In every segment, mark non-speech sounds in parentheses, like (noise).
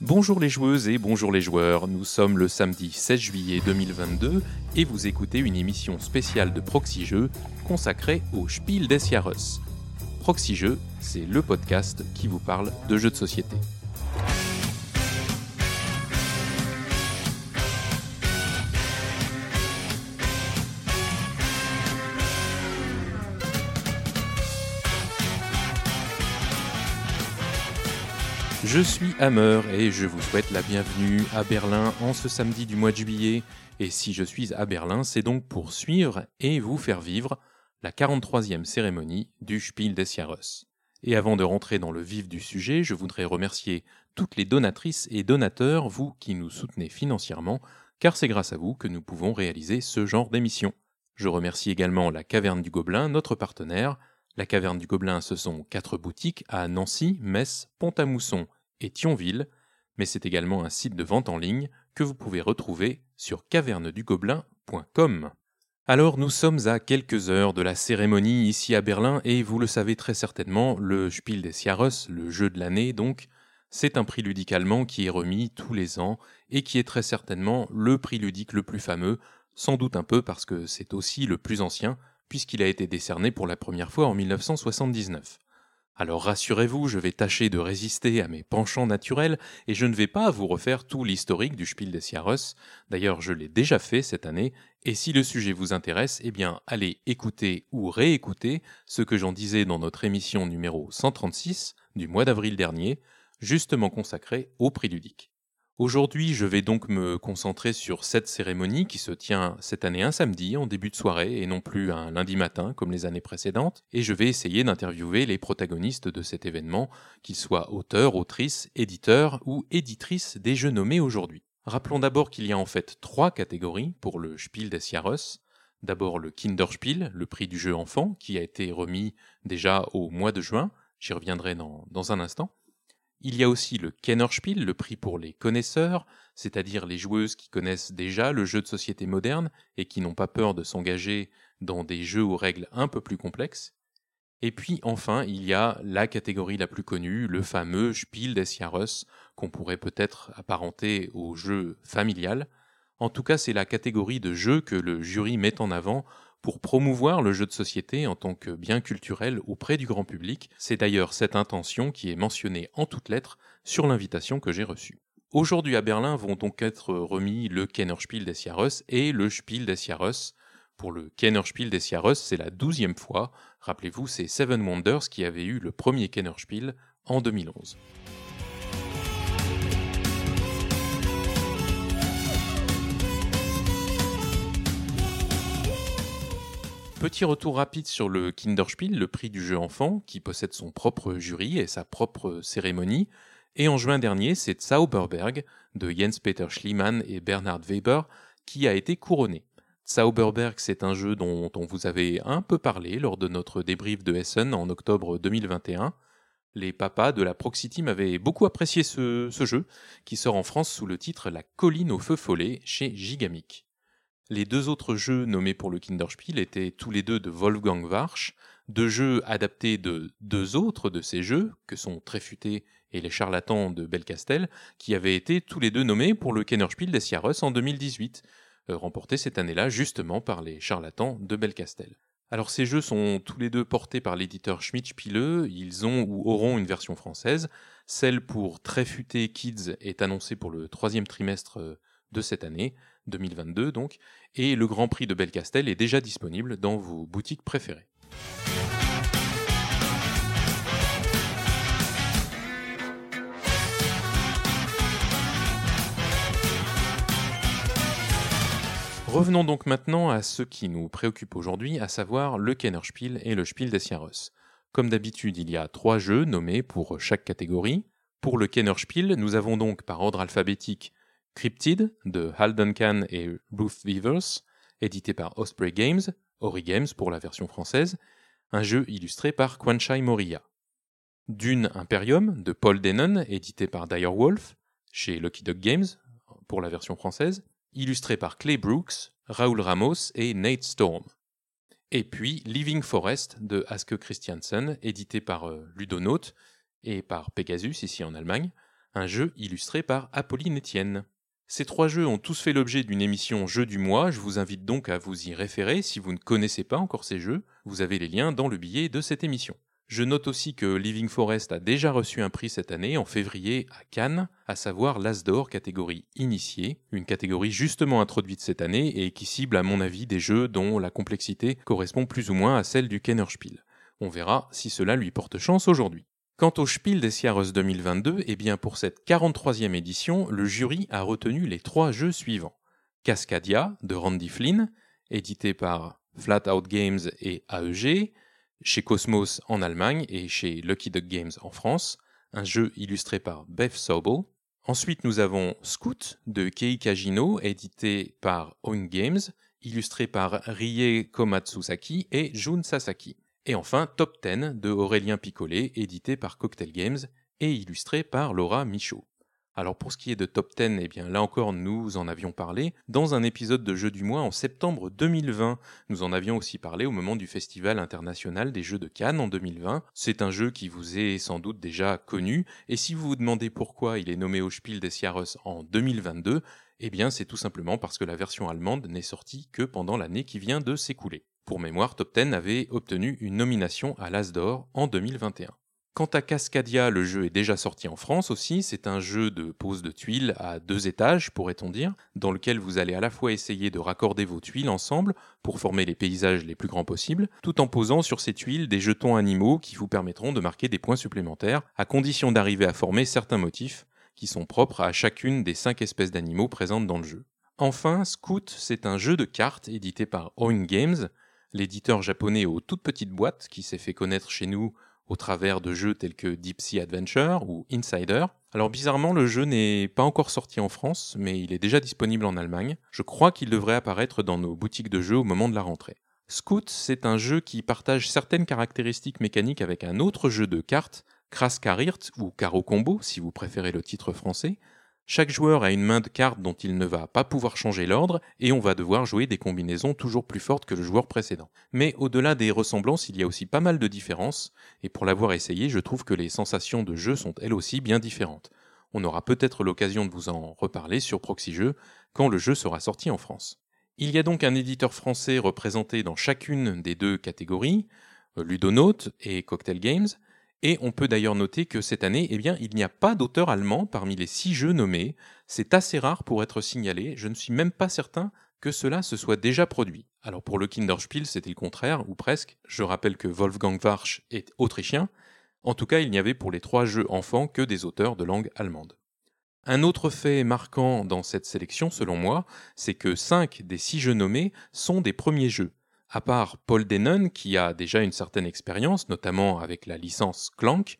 Bonjour les joueuses et bonjour les joueurs, nous sommes le samedi 16 juillet 2022 et vous écoutez une émission spéciale de Proxy Jeux consacrée au Spiel des Jahres. Proxy Jeux, c'est le podcast qui vous parle de jeux de société. Je suis Hammer et je vous souhaite la bienvenue à Berlin en ce samedi du mois de juillet. Et si je suis à Berlin, c'est donc pour suivre et vous faire vivre la 43e cérémonie du Spiel des Jahres. Et avant de rentrer dans le vif du sujet, je voudrais remercier toutes les donatrices et donateurs, vous qui nous soutenez financièrement, car c'est grâce à vous que nous pouvons réaliser ce genre d'émission. Je remercie également la Caverne du Gobelin, notre partenaire. La Caverne du Gobelin, ce sont quatre boutiques à Nancy, Metz, Pont-à-Mousson et Thionville, mais c'est également un site de vente en ligne que vous pouvez retrouver sur cavernedugobelin.com. Alors nous sommes à quelques heures de la cérémonie ici à Berlin et vous le savez très certainement, le Spiel des Jahres, le jeu de l'année donc, c'est un prix ludique allemand qui est remis tous les ans et qui est très certainement le prix ludique le plus fameux, sans doute un peu parce que c'est aussi le plus ancien puisqu'il a été décerné pour la première fois en 1979. Alors rassurez-vous, je vais tâcher de résister à mes penchants naturels et je ne vais pas vous refaire tout l'historique du Spiel des Jahres. D'ailleurs, je l'ai déjà fait cette année et si le sujet vous intéresse, eh bien, allez écouter ou réécouter ce que j'en disais dans notre émission numéro 136 du mois d'avril dernier, justement consacrée au prix ludique. Aujourd'hui, je vais donc me concentrer sur cette cérémonie qui se tient cette année un samedi en début de soirée et non plus un lundi matin comme les années précédentes, et je vais essayer d'interviewer les protagonistes de cet événement, qu'ils soient auteurs, autrices, éditeurs ou éditrices des jeux nommés aujourd'hui. Rappelons d'abord qu'il y a en fait trois catégories pour le Spiel des Jahres. D'abord le Kinderspiel, le prix du jeu enfant, qui a été remis déjà au mois de juin, j'y reviendrai dans, dans un instant. Il y a aussi le Kennerspiel, le prix pour les connaisseurs, c'est-à-dire les joueuses qui connaissent déjà le jeu de société moderne et qui n'ont pas peur de s'engager dans des jeux aux règles un peu plus complexes. Et puis enfin, il y a la catégorie la plus connue, le fameux Spiel des Jahres, qu'on pourrait peut-être apparenter au jeu familial. En tout cas, c'est la catégorie de jeu que le jury met en avant pour promouvoir le jeu de société en tant que bien culturel auprès du grand public. C'est d'ailleurs cette intention qui est mentionnée en toutes lettres sur l'invitation que j'ai reçue. Aujourd'hui à Berlin vont donc être remis le Kennerspiel des Jahres et le Spiel des Jahres. Pour le Kennerspiel des Jahres, c'est la douzième fois. Rappelez-vous, c'est Seven Wonders qui avait eu le premier Kennerspiel en 2011. Petit retour rapide sur le Kinderspiel, le prix du jeu enfant, qui possède son propre jury et sa propre cérémonie. Et en juin dernier, c'est Zauberberg de Jens Peter Schliemann et Bernhard Weber qui a été couronné. Zauberberg, c'est un jeu dont on vous avait un peu parlé lors de notre débrief de Essen en octobre 2021. Les papas de la Proxy Team avaient beaucoup apprécié ce, ce jeu, qui sort en France sous le titre La colline au feu follet chez Gigamic. Les deux autres jeux nommés pour le Kinderspiel étaient tous les deux de Wolfgang Warsch, deux jeux adaptés de deux autres de ces jeux, que sont Tréfuté et Les Charlatans de Belcastel, qui avaient été tous les deux nommés pour le Kennerspiel des Sierras en 2018, euh, remporté cette année-là justement par Les Charlatans de Belcastel. Alors ces jeux sont tous les deux portés par l'éditeur Schmidt Spiele, ils ont ou auront une version française. Celle pour Tréfuté Kids est annoncée pour le troisième trimestre euh, de cette année, 2022 donc, et le Grand Prix de Belcastel est déjà disponible dans vos boutiques préférées. Revenons donc maintenant à ce qui nous préoccupe aujourd'hui, à savoir le Kennerspiel et le Spiel des Jahres. Comme d'habitude, il y a trois jeux nommés pour chaque catégorie. Pour le Kennerspiel, nous avons donc par ordre alphabétique Cryptid de Hal Duncan et Ruth Weavers, édité par Osprey Games, Ori Games pour la version française, un jeu illustré par Kwanchai Moriya. Dune Imperium de Paul Denon, édité par Direwolf, chez Lucky Dog Games pour la version française, illustré par Clay Brooks, Raoul Ramos et Nate Storm. Et puis Living Forest de Aske Christiansen, édité par euh, Ludonaut et par Pegasus ici en Allemagne, un jeu illustré par Apolline Etienne. Ces trois jeux ont tous fait l'objet d'une émission Jeux du mois, je vous invite donc à vous y référer si vous ne connaissez pas encore ces jeux, vous avez les liens dans le billet de cette émission. Je note aussi que Living Forest a déjà reçu un prix cette année, en février, à Cannes, à savoir l'As d'Or catégorie initiée, une catégorie justement introduite cette année et qui cible à mon avis des jeux dont la complexité correspond plus ou moins à celle du Kennerspiel. On verra si cela lui porte chance aujourd'hui. Quant au Spiel des Jahres 2022, eh bien pour cette 43e édition, le jury a retenu les trois jeux suivants. Cascadia de Randy Flynn, édité par Flat Out Games et AEG, chez Cosmos en Allemagne et chez Lucky Duck Games en France, un jeu illustré par Beth Sobel. Ensuite, nous avons Scout de Kei Kajino, édité par Own Games, illustré par Rie Komatsusaki et Jun Sasaki. Et enfin, Top 10 de Aurélien Picolet, édité par Cocktail Games et illustré par Laura Michaud. Alors pour ce qui est de Top 10, eh bien là encore nous en avions parlé dans un épisode de Jeux du mois en septembre 2020. Nous en avions aussi parlé au moment du Festival international des Jeux de Cannes en 2020. C'est un jeu qui vous est sans doute déjà connu et si vous vous demandez pourquoi il est nommé au Spiel des Jahres en 2022, eh bien c'est tout simplement parce que la version allemande n'est sortie que pendant l'année qui vient de s'écouler. Pour mémoire, Top Ten avait obtenu une nomination à l'As d'Or en 2021. Quant à Cascadia, le jeu est déjà sorti en France aussi. C'est un jeu de pose de tuiles à deux étages, pourrait-on dire, dans lequel vous allez à la fois essayer de raccorder vos tuiles ensemble pour former les paysages les plus grands possibles, tout en posant sur ces tuiles des jetons animaux qui vous permettront de marquer des points supplémentaires, à condition d'arriver à former certains motifs qui sont propres à chacune des cinq espèces d'animaux présentes dans le jeu. Enfin, Scout, c'est un jeu de cartes édité par Oin Games, l'éditeur japonais aux toutes petites boîtes qui s'est fait connaître chez nous au travers de jeux tels que Deep Sea Adventure ou Insider. Alors bizarrement, le jeu n'est pas encore sorti en France, mais il est déjà disponible en Allemagne. Je crois qu'il devrait apparaître dans nos boutiques de jeux au moment de la rentrée. Scout, c'est un jeu qui partage certaines caractéristiques mécaniques avec un autre jeu de cartes, Kras Karirt ou Caro Combo si vous préférez le titre français, chaque joueur a une main de cartes dont il ne va pas pouvoir changer l'ordre et on va devoir jouer des combinaisons toujours plus fortes que le joueur précédent. Mais au-delà des ressemblances, il y a aussi pas mal de différences et pour l'avoir essayé, je trouve que les sensations de jeu sont elles aussi bien différentes. On aura peut-être l'occasion de vous en reparler sur Proxy Jeux quand le jeu sera sorti en France. Il y a donc un éditeur français représenté dans chacune des deux catégories, Ludonote et Cocktail Games, et on peut d'ailleurs noter que cette année, eh bien, il n'y a pas d'auteur allemand parmi les six jeux nommés. C'est assez rare pour être signalé. Je ne suis même pas certain que cela se soit déjà produit. Alors pour le Kinderspiel, c'était le contraire, ou presque. Je rappelle que Wolfgang Warsch est autrichien. En tout cas, il n'y avait pour les trois jeux enfants que des auteurs de langue allemande. Un autre fait marquant dans cette sélection, selon moi, c'est que cinq des six jeux nommés sont des premiers jeux à part Paul Denon, qui a déjà une certaine expérience, notamment avec la licence Clank,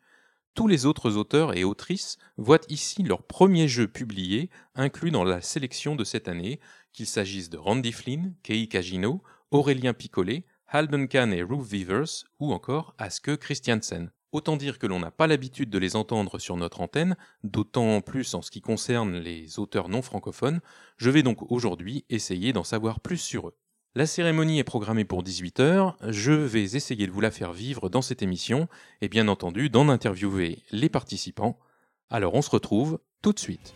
tous les autres auteurs et autrices voient ici leur premier jeu publié inclus dans la sélection de cette année, qu'il s'agisse de Randy Flynn, Kei Kajino, Aurélien Picolet, Halden Kahn et Ruth Vivers, ou encore Aske Christiansen. Autant dire que l'on n'a pas l'habitude de les entendre sur notre antenne, d'autant plus en ce qui concerne les auteurs non francophones, je vais donc aujourd'hui essayer d'en savoir plus sur eux. La cérémonie est programmée pour 18h, je vais essayer de vous la faire vivre dans cette émission et bien entendu d'en interviewer les participants. Alors on se retrouve tout de suite.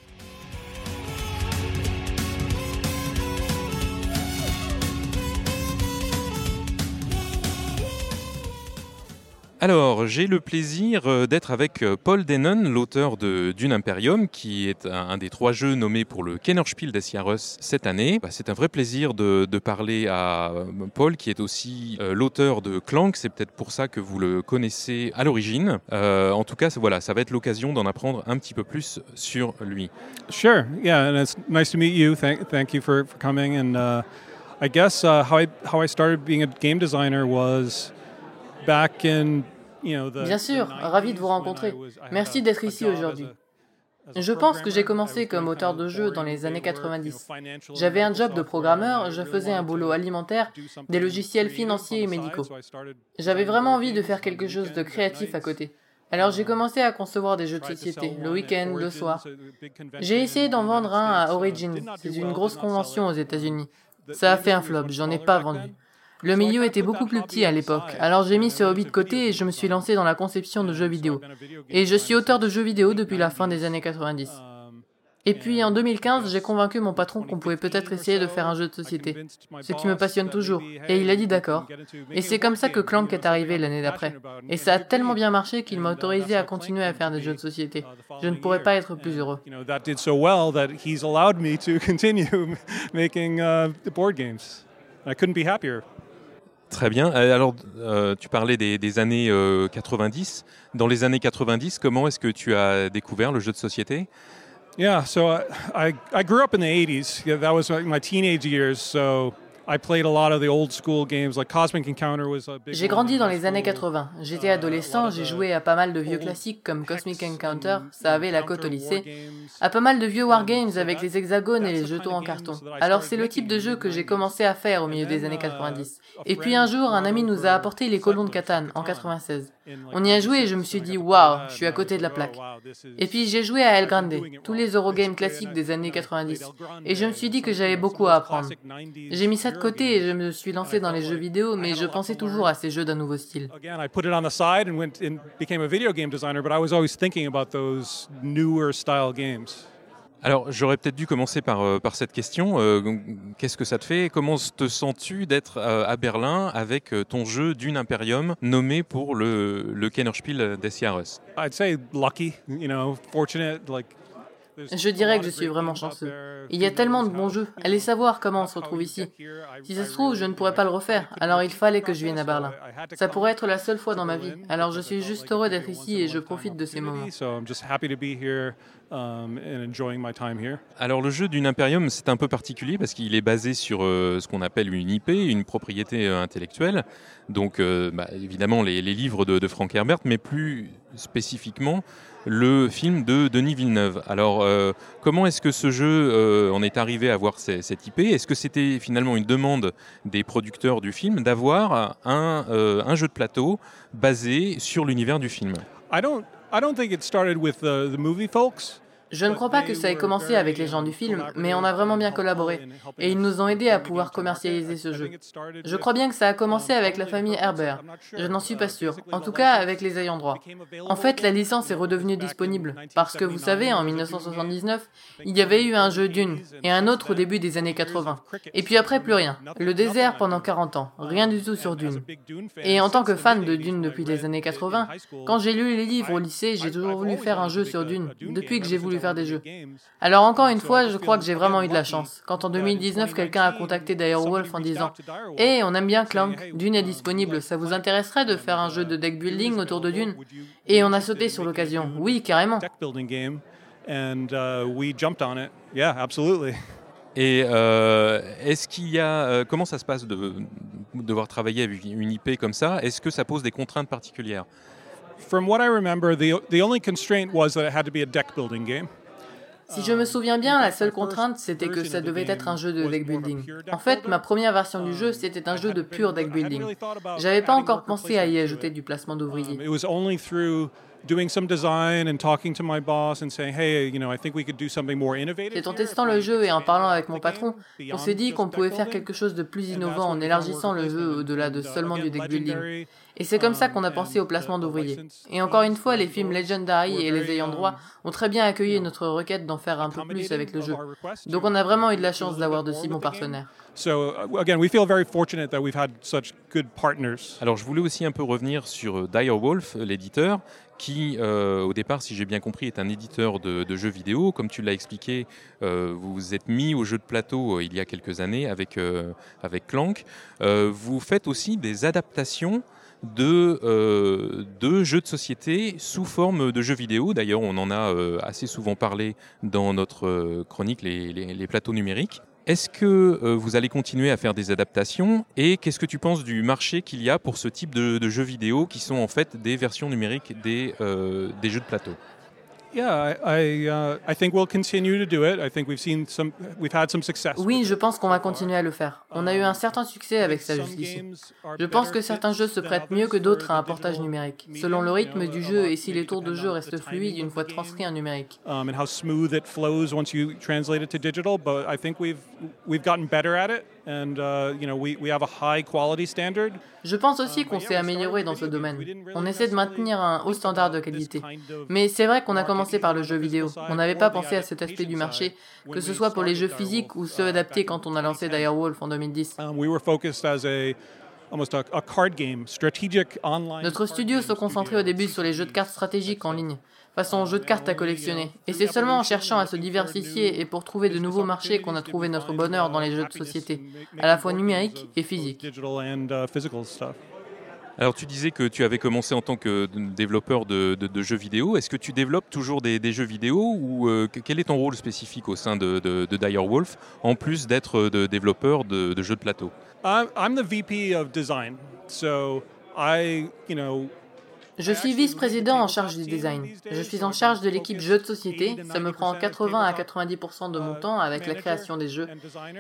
Alors, j'ai le plaisir euh, d'être avec euh, Paul Denon, l'auteur de Dune Imperium, qui est un, des trois jeux nommés pour le Kennerspiel des Jahres cette année. Bah, c'est un vrai plaisir de, parler à euh, Paul, qui est aussi l'auteur de Clank. C'est peut-être pour ça que vous le connaissez à l'origine. en tout cas, voilà, ça va être l'occasion d'en apprendre un petit peu plus sur lui. Sure, yeah, and it's nice to meet you. Thank, thank you for, coming. And uh, I guess uh, how I started being a game designer was back in Bien sûr, ravi de vous rencontrer. Merci d'être ici aujourd'hui. Je pense que j'ai commencé comme auteur de jeux dans les années 90. J'avais un job de programmeur, je faisais un boulot alimentaire, des logiciels financiers et médicaux. J'avais vraiment envie de faire quelque chose de créatif à côté. Alors j'ai commencé à concevoir des jeux de société, le week-end, le soir. J'ai essayé d'en vendre un à Origin, c'est une grosse convention aux États-Unis. Ça a fait un flop, j'en ai pas vendu. Le milieu était beaucoup plus petit à l'époque, alors j'ai mis ce hobby de côté et je me suis lancé dans la conception de jeux vidéo. Et je suis auteur de jeux vidéo depuis la fin des années 90. Et puis en 2015, j'ai convaincu mon patron qu'on pouvait peut-être essayer de faire un jeu de société, ce qui me passionne toujours. Et il a dit d'accord. Et c'est comme ça que Clank est arrivé l'année d'après. Et ça a tellement bien marché qu'il m'a autorisé à continuer à faire des jeux de société. Je ne pourrais pas être plus heureux. (laughs) (laughs) Très bien. Euh, alors, euh, tu parlais des, années 90. Euh, Dans les années 90, comment est-ce que tu as découvert le jeu de société? Yeah, so I, I grew up in the 80s. Yeah, that was my teenage years. So J'ai grandi dans les années 80. J'étais adolescent, j'ai joué à pas mal de vieux classiques comme Cosmic Encounter, ça avait la cote au lycée, à pas mal de vieux wargames avec les hexagones et les jetons en carton. Alors c'est le type de jeu que j'ai commencé à faire au milieu des années 90. Et puis un jour, un ami nous a apporté les colons de Catane en 96. On y a joué et je me suis dit, waouh, je suis à côté de la plaque. Et puis j'ai joué à El Grande, tous les Eurogames classiques des années 90. Et je me suis dit que j'avais beaucoup à apprendre. J'ai mis ça de côté et je me suis lancé dans les jeux vidéo, mais je pensais toujours à ces jeux d'un nouveau style. Alors, j'aurais peut-être dû commencer par, euh, cette question. Euh, qu'est-ce que ça te fait? Comment te sens-tu d'être euh, à Berlin avec ton jeu Dune Imperium nommé pour le, le Kennerspiel des Jahres I'd say lucky, you know, fortunate, je dirais que je suis vraiment chanceux. Il y a tellement de bons jeux. Allez savoir comment on se retrouve ici. Si ça se trouve, je ne pourrais pas le refaire. Alors il fallait que je vienne à Berlin. Ça pourrait être la seule fois dans ma vie. Alors je suis juste heureux d'être ici et je profite de ces moments. Alors le jeu d'une Imperium, c'est un peu particulier parce qu'il est basé sur euh, ce qu'on appelle une IP, une propriété euh, intellectuelle. Donc euh, bah, évidemment les, livres de, de Frank Herbert, mais plus spécifiquement le film de Denis Villeneuve. Alors, euh, comment est-ce que ce jeu euh, en est arrivé à avoir cette IP Est-ce que c'était finalement une demande des producteurs du film d'avoir un, euh, jeu de plateau basé sur l'univers du film? I don't, I don't think it started with the, the movie folks. Je ne crois pas que ça ait commencé avec les gens du film, mais on a vraiment bien collaboré, et ils nous ont aidés à pouvoir commercialiser ce jeu. Je crois bien que ça a commencé avec la famille Herbert, je n'en suis pas sûr, en tout cas avec les ayants droit. En fait, la licence est redevenue disponible, parce que vous savez, en 1979, il y avait eu un jeu Dune, et un autre au début des années 80. Et puis après, plus rien. Le désert pendant 40 ans, rien du tout sur Dune. Et en tant que fan de Dune depuis les années 80, quand j'ai lu les livres au lycée, j'ai toujours voulu faire un jeu sur Dune, depuis que j'ai voulu faire des jeux. Alors encore une fois, je crois que j'ai vraiment eu de la chance. Quand en 2019, quelqu'un a contacté Direwolf en disant Hé, on aime bien Clank, Dune est disponible, ça vous intéresserait de faire un jeu de deck building autour de Dune Et on a sauté sur l'occasion. Oui, carrément. Et euh, est-ce qu'il y a euh, comment ça se passe de, devoir travailler avec une IP comme ça? Est-ce que ça pose des contraintes particulières? From what I remember, the, the only constraint was that it had to be a deck building game. Si je me souviens bien, la seule contrainte, c'était que ça devait être un jeu de deck building. En fait, ma première version du jeu, c'était un jeu de pur deck building. J'avais pas encore pensé à y ajouter du placement d'ouvriers. C'est en testant le jeu et en parlant avec mon patron qu'on s'est dit qu'on pouvait faire quelque chose de plus innovant en élargissant le jeu au-delà de seulement du deck building. Et c'est comme ça qu'on a pensé au placement d'ouvriers. Et encore une fois, les films Legendary et les ayants droit ont très bien accueilli notre requête d'en faire un peu plus avec le jeu. Donc on a vraiment eu de la chance d'avoir de si bons partenaires. Alors je voulais aussi un peu revenir sur euh, Direwolf, euh, l'éditeur, qui, euh, au départ, si j'ai bien compris, est un éditeur de, jeux vidéo. Comme tu l'as expliqué, vous vous êtes mis au jeu de plateau il y a quelques années avec, avec Clank. vous faites aussi des adaptations de, euh, de, jeux de société sous forme de jeux vidéo. D'ailleurs, on en a euh, assez souvent parlé dans notre euh, chronique, les, plateaux numériques. Est-ce que vous allez continuer à faire des adaptations et qu'est-ce que tu penses du marché qu'il y a pour ce type de, jeux vidéo qui sont en fait des versions numériques des jeux de plateau? Oui, je pense qu'on va continuer à le faire. On a eu un certain succès avec ça jusqu'ici. Je pense que certains jeux se prêtent mieux que d'autres à un portage numérique, selon le rythme du jeu et si les tours de jeu restent fluides une fois transcrits en numérique. Je pense aussi um, qu'on s'est amélioré dans ce domaine. On essaie de maintenir un haut standard de qualité. Mais c'est vrai qu'on a commencé par le jeu vidéo. On n'avait pas pensé à cet aspect du marché, que ce soit pour les jeux physiques ou ceux adaptés quand on a lancé Direwolf en 2010. Notre studio se concentrait au début sur les jeux de cartes stratégiques en ligne, façon jeu de cartes à collectionner. Et c'est seulement en cherchant à se diversifier et pour trouver de nouveaux marchés qu'on a trouvé notre bonheur dans les jeux de société, à la fois numériques et physiques. Alors tu disais que tu avais commencé en tant que développeur de, jeux vidéo. Est-ce que tu développes toujours des, jeux vidéo ou euh, quel est ton rôle spécifique au sein de, de, de Direwolf en plus d'être de développeur de, jeux de plateau? Je suis vice-président en charge du design. Je suis en charge de l'équipe jeux de société. Ça me prend 80 à 90% de mon temps avec la création des jeux.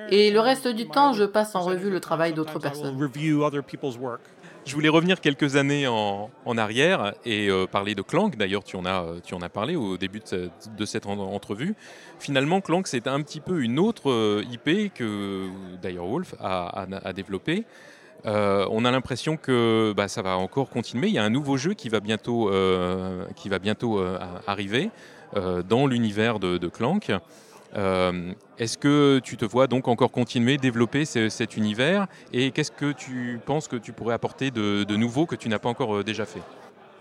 Et le reste du temps, je passe en revue le travail d'autres personnes. Je voulais revenir quelques années en, arrière et euh, parler de Clank. D'ailleurs, tu, en as, tu en as parlé au début de, cette entrevue. Finalement, Clank, c'est un petit peu une autre euh, IP que Direwolf a, a, a développée. Euh, on a l'impression que bah, ça va encore continuer. Il y a un nouveau jeu qui va bientôt, va bientôt arriver dans l'univers de, Clank. Euh, est-ce que tu te vois donc encore continuer, développer cet univers? Et qu'est-ce que tu penses que tu pourrais apporter de, nouveau que tu n'as pas encore euh, déjà fait?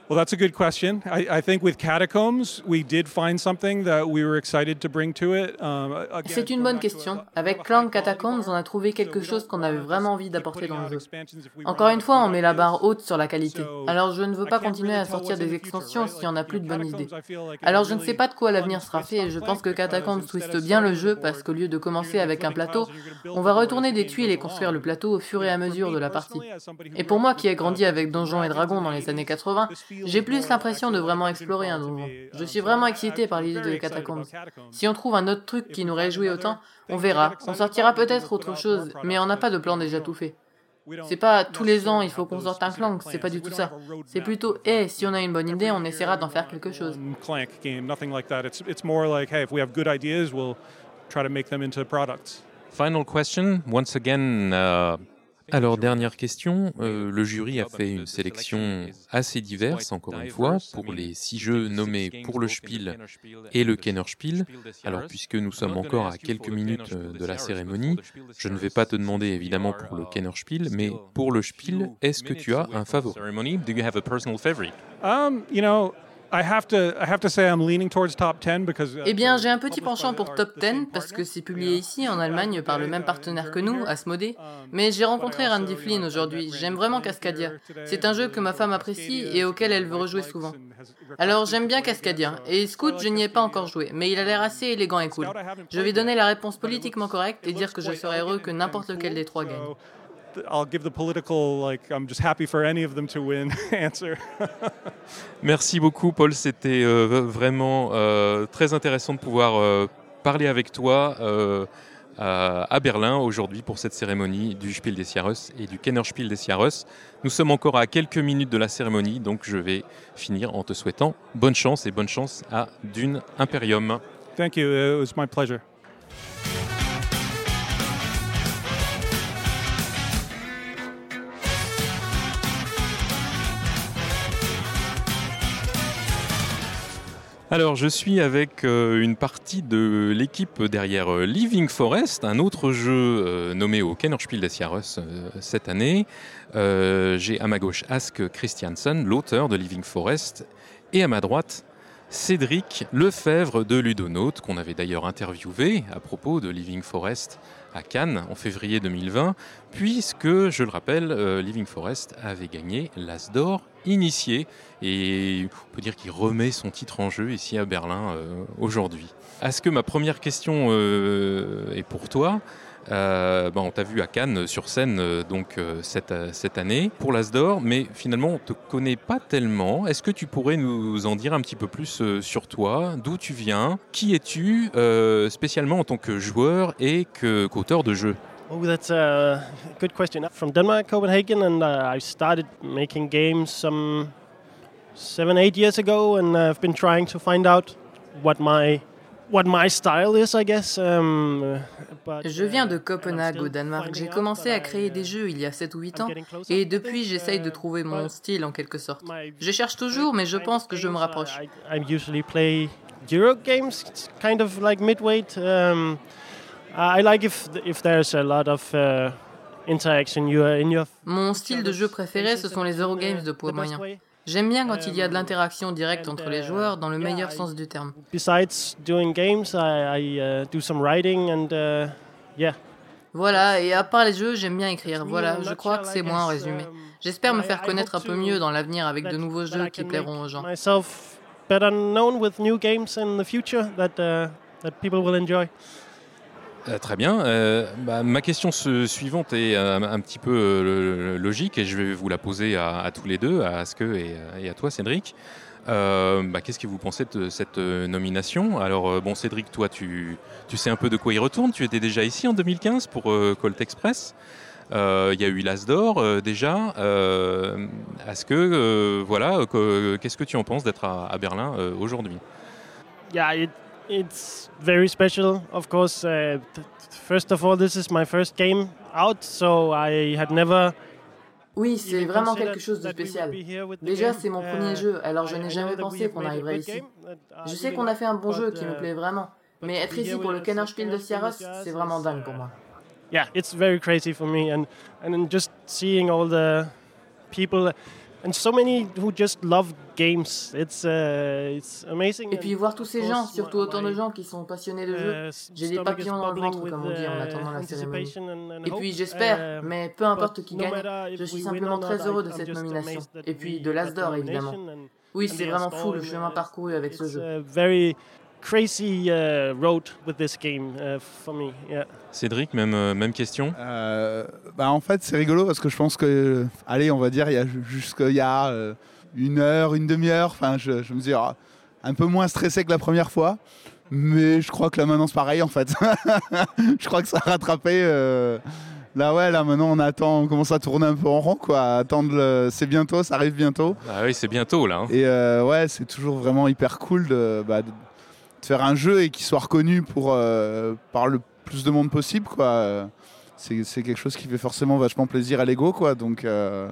Well, that's a good question. I, I, think with Catacombs, we did find something that we were excited to bring to it. Um, C'est une bonne question. Avec Clan Catacombs, on a trouvé quelque chose qu'on avait vraiment envie d'apporter dans le jeu. Encore une fois, on met la barre haute sur la qualité. Alors je ne veux pas continuer à sortir des extensions s'il n'y en a plus de bonnes idées. Alors je ne sais pas de quoi l'avenir sera fait et je pense que Catacombs twiste bien le jeu parce qu'au lieu de commencer avec un plateau, on va retourner des tuiles et construire le plateau au fur et à mesure de la partie. Et pour moi qui ai grandi avec Donjons et Dragons dans les années 80, j'ai plus l'impression de vraiment explorer un donjon. Je suis vraiment excité par l'idée de catacombes. Si on trouve un autre truc qui nous réjouit autant, on verra. On sortira peut-être autre chose, mais on n'a pas de plan déjà tout fait. C'est pas tous les ans il faut qu'on sorte un clank, c'est pas du tout ça. C'est plutôt, hé, si on a une bonne idée, on essaiera d'en faire quelque chose. Final question, once again, uh, alors, dernière question. Euh, le jury a fait une sélection assez diverse, encore une fois, pour les six jeux nommés pour le Spiel et le Kennerspiel. Alors, puisque nous sommes encore à quelques minutes de la cérémonie, je ne vais pas te demander évidemment pour le Kennerspiel, mais pour le Spiel, est-ce que tu as un favori? Eh bien, j'ai un petit penchant pour Top 10 parce que c'est publié ici en Allemagne par le même partenaire que nous, Asmodee. Mais j'ai rencontré Randy Flynn aujourd'hui. J'aime vraiment Cascadia. C'est un jeu que ma femme apprécie et auquel elle veut rejouer souvent. Alors j'aime bien Cascadia. Et Scout, je n'y ai pas encore joué, mais il a l'air assez élégant et cool. Je vais donner la réponse politiquement correcte et dire que je serais heureux que n'importe lequel des trois gagne. I'll give the political like I'm just happy for any of them to win (laughs) answer. Merci beaucoup Paul, c'était euh, vraiment euh, très intéressant de pouvoir euh, parler avec toi à Berlin aujourd'hui pour cette cérémonie du Spiel des Jahres et du Kennerspiel des Jahres. Nous sommes encore à quelques minutes de la cérémonie, donc je vais finir en te souhaitant bonne chance et bonne chance à Dune Imperium. Thank you, it was my pleasure. Alors, je suis avec euh, une partie de l'équipe derrière euh, Living Forest, un autre jeu euh, nommé au Kennerspiel des Jahres cette année. J'ai à ma gauche Ask Christiansen, l'auteur de Living Forest, et à ma droite Cédric Lefebvre de Ludonaut, qu'on avait d'ailleurs interviewé à propos de Living Forest à Cannes en février 2020, puisque, je le rappelle, euh, Living Forest avait gagné l'As d'or initié, et on peut dire qu'il remet son titre en jeu ici à Berlin euh, aujourd'hui. Est-ce que ma première question euh, est pour toi? Euh, on t'a vu à Cannes sur scène euh, donc euh, cette, cette année pour l'Asdor, mais finalement on te connaît pas tellement. Est-ce que tu pourrais nous en dire un petit peu plus sur toi, d'où tu viens, qui es-tu spécialement en tant que joueur et qu'auteur de jeu Oh, that's a good question. From Denmark, Copenhagen, and uh, I started making games some seven, eight years ago, and I've been trying to find out what my what my style is, I guess. Um, je viens de uh, Copenhague au Danemark. J'ai commencé à créer des uh, jeux il y a 7 ou 8 ans et depuis j'essaye de trouver mon style en quelque sorte. Je cherche toujours mais je pense que je me rapproche. I usually play Euro games, kind of like midweight. I like if if there's a lot of uh, interaction. You in your Mon style de jeu préféré, ce sont les Eurogames de poids moyen. J'aime bien quand il y a de l'interaction directe entre les joueurs dans le meilleur sens du terme. Besides doing games, I, uh, do some writing and uh, yeah. Voilà, et à part les jeux, j'aime bien écrire. Voilà, je crois que c'est moi en résumé. Um, J'espère me faire connaître un peu mieux dans l'avenir avec de nouveaux jeux qui plairont aux gens. better known with new games in the future that, uh, that people will enjoy. Euh, très bien. Euh, bah, ma question suivante est euh, un, petit peu logique et je vais vous la poser à, tous les deux, à Aske et, et à toi, Cédric. Bah, qu'est-ce que vous pensez de cette nomination? Alors, bon, Cédric, toi, tu, tu, sais un peu de quoi il retourne. Tu étais déjà ici en 2015 pour Colt Express. Il y a eu l'As d'or déjà. Aske, voilà, qu'est-ce que tu en penses d'être à, Berlin aujourd'hui? It's very special, of course. Uh, first of all, this is my first game out, so I had never. Oui, c'est vraiment quelque chose de spécial. Déjà, c'est mon premier uh, jeu, alors je n'ai jamais pensé qu'on arriverait ici. Uh, je sais qu'on a fait un bon jeu qui me plaît vraiment, mais être ici pour le Kennerspiel de Sierras, c'est vraiment dingue pour moi. Yeah, it's very crazy for me, and and just seeing all the people. And so many who just love games. It's, uh, it's amazing. Et puis voir tous ces gens, surtout autant de gens qui sont passionnés de jeux. Uh, J'ai des papillons dans le ventre, comme on dit, en uh, attendant la cérémonie. Et puis j'espère, uh, mais peu importe qui gagne, je suis simplement très heureux de cette nomination. Et puis de l'As d'or, évidemment. Oui, c'est vraiment fou le chemin parcouru avec ce jeu crazy uh, road with this game uh, for me. Yeah. Cédric, même, euh, même question? Euh, bah En fait, c'est rigolo parce que je pense que, allez, on va dire, il y a jusqu'il y a euh, une heure, une demi-heure, enfin, je, je, me dis, ah, un peu moins stressé que la première fois. Mais je crois que là maintenant c'est pareil en fait. (laughs) je crois que ça a rattrapé. Là ouais, là maintenant on attend, on commence à tourner un peu en rond quoi. Attendre, c'est bientôt, ça arrive bientôt. Ah oui, c'est bientôt là. Hein. Et ouais, c'est toujours vraiment hyper cool de, bah, de de faire un jeu et qu'il soit reconnu pour, euh, par le plus de monde possible. Quoi. C'est, quelque chose qui fait forcément vachement plaisir à l'ego. Quoi. Donc, euh,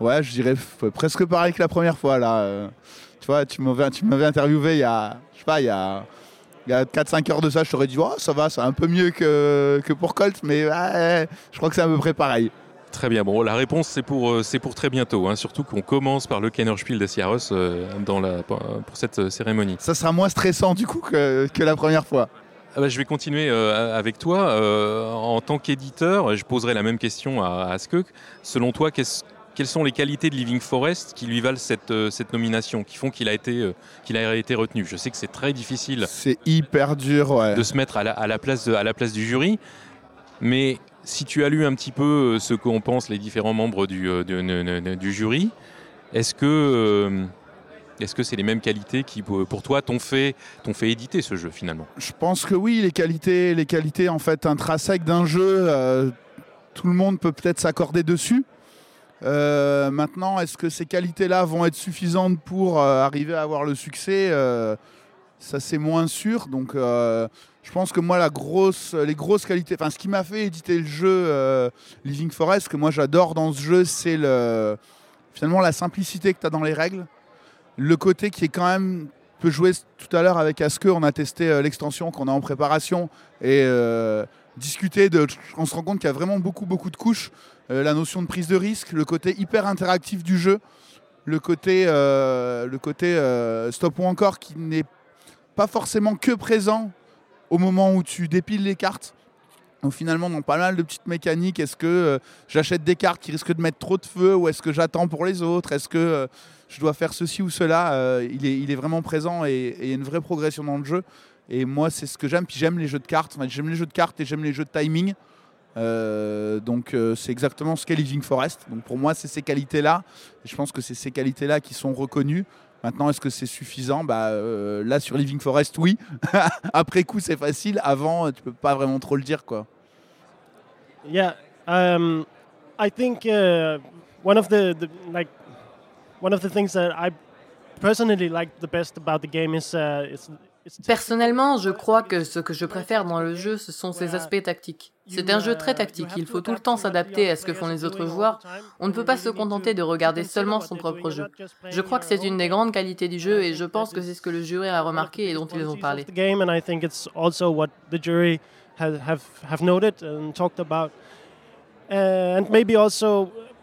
ouais, je dirais presque pareil que la première fois. Là. Euh, tu vois, tu m'avais, tu m'avais interviewé il y a, je sais pas, il y a, a 4-5 heures de ça. Je t'aurais dit, oh, ça va, c'est un peu mieux que, que pour Colt, mais ouais, je crois que c'est à peu près pareil. Très bien. Bon, la réponse, c'est pour, euh, c'est pour très bientôt. Hein. Surtout qu'on commence par le Kennerspiel de Sierros euh, dans la, pour cette euh, cérémonie. Ça sera moins stressant, du coup, que, que la première fois. Ah bah, je vais continuer avec toi. en tant qu'éditeur, je poserai la même question à, à Selon toi, quelles sont les qualités de Living Forest qui lui valent cette, cette nomination, qui font qu'il a, été, qu'il a été retenu? Je sais que c'est très difficile. C'est hyper dur, ouais. De se mettre à la, à la place, à la place du jury. Mais si tu as lu un petit peu euh, ce qu'en pensent les différents membres du, euh, du jury, est-ce que euh, est-ce c'est les mêmes qualités qui, pour toi, t'ont fait, fait éditer ce jeu finalement? Je pense que oui, les qualités, les qualités en fait intrinsèques d'un jeu, tout le monde peut peut-être s'accorder dessus. maintenant, est-ce que ces qualités-là vont être suffisantes pour arriver à avoir le succès? Ça, c'est moins sûr. Donc, je pense que moi, la grosse, les grosses qualités, enfin, ce qui m'a fait éditer le jeu euh, Living Forest, que moi j'adore dans ce jeu, c'est le, finalement la simplicité que tu as dans les règles. Le côté qui est quand même peut jouer tout à l'heure avec Aske, on a testé euh, l'extension qu'on a en préparation et euh, discuter de. On se rend compte qu'il y a vraiment beaucoup, beaucoup de couches. la notion de prise de risque, le côté hyper interactif du jeu, le côté, le côté stop ou encore qui n'est pas forcément que présent au moment où tu dépiles les cartes. Finalement, dans pas mal de petites mécaniques, est-ce que euh, j'achète des cartes qui risquent de mettre trop de feu ou est-ce que j'attends pour les autres? Est-ce que euh, je dois faire ceci ou cela? Euh, il, est, il, est, vraiment présent et il y a une vraie progression dans le jeu. Et moi, c'est ce que j'aime. Puis j'aime les jeux de cartes. j'aime les jeux de cartes et j'aime les jeux de timing. donc c'est exactement ce qu'est Living Forest. Donc pour moi, c'est ces qualités-là. Je pense que c'est ces qualités-là qui sont reconnues. Maintenant, est-ce que c'est suffisant? Bah, euh, Là, sur Living Forest, oui. (laughs) Après coup, c'est facile. Avant, tu peux pas vraiment trop le dire. Quoi. Yeah. Um, I think uh, one of the, the, like one of the things that I personally like the best about the game is uh, Personnellement, je crois que ce que je préfère dans le jeu, ce sont ses aspects tactiques. C'est un jeu très tactique, il faut tout le temps s'adapter à ce que font les autres joueurs. On ne peut pas se contenter de regarder seulement son propre jeu. Je crois que c'est une des grandes qualités du jeu et je pense que c'est ce que le jury a remarqué et dont ils ont parlé.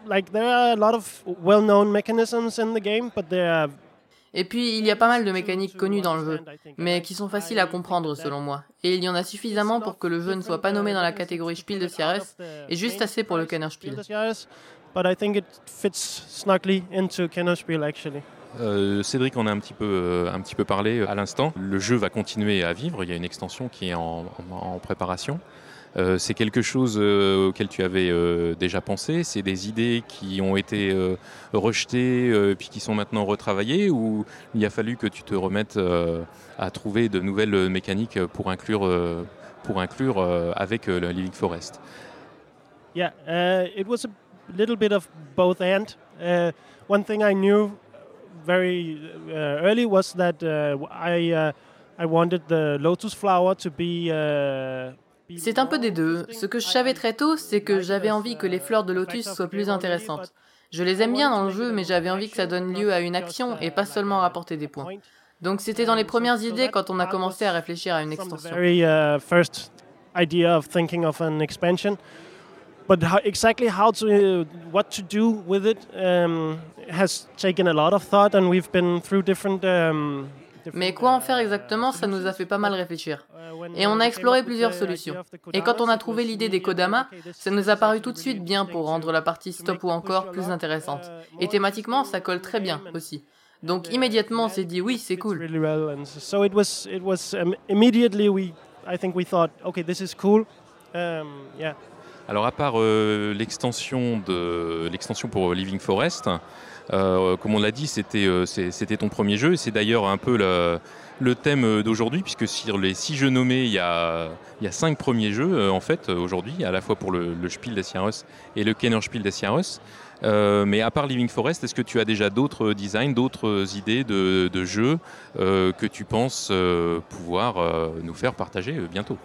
like there are a lot of well-known mechanisms in the game, but they are et puis, il y a pas mal de mécaniques connues dans le jeu, mais qui sont faciles à comprendre selon moi. Et il y en a suffisamment pour que le jeu ne soit pas nommé dans la catégorie Spiel de CRS, et juste assez pour le Kenner Spiel. Euh, Cédric en a un petit peu, euh, un petit peu parlé à l'instant. Le jeu va continuer à vivre. Il y a une extension qui est en préparation. Euh, c'est quelque chose euh, auquel tu avais euh, déjà pensé C'est des idées qui ont été rejetées puis qui sont maintenant retravaillées ou il a fallu que tu te remettes à trouver de nouvelles mécaniques pour inclure, pour inclure avec le Living Forest? Yeah, uh, it was a little bit of both and. Uh, one thing I knew very uh, early was that uh, I, uh, I wanted the lotus flower to be uh, c'est un peu des deux. Ce que je savais très tôt, c'est que j'avais envie que les fleurs de lotus soient plus intéressantes. Je les aime bien dans le jeu, mais j'avais envie que ça donne lieu à une action et pas seulement rapporter des points. Donc c'était dans les premières idées quand on a commencé à réfléchir à une extension. But how, exactly how to, uh, what to do with it um, has taken a lot of thought, and we've been through different um, mais quoi en faire exactement, ça nous a fait pas mal réfléchir. Et on a exploré plusieurs solutions. Et quand on a trouvé l'idée des Kodama, ça nous a paru tout de suite bien pour rendre la partie stop ou encore plus intéressante. Et thématiquement, ça colle très bien aussi. Donc immédiatement, on s'est dit oui, c'est cool. Alors à part euh, l'extension de l'extension pour Living Forest, euh, comme on l'a dit, c'était euh, c'était ton premier jeu et c'est d'ailleurs un peu le, thème d'aujourd'hui puisque sur les six jeux nommés, il y a, cinq premiers jeux en fait aujourd'hui, à la fois pour le, Spiel des Jahres et le Kenner Spiel des Jahres. mais à part Living Forest, est-ce que tu as déjà d'autres designs, d'autres idées de, jeux que tu penses pouvoir nous faire partager bientôt?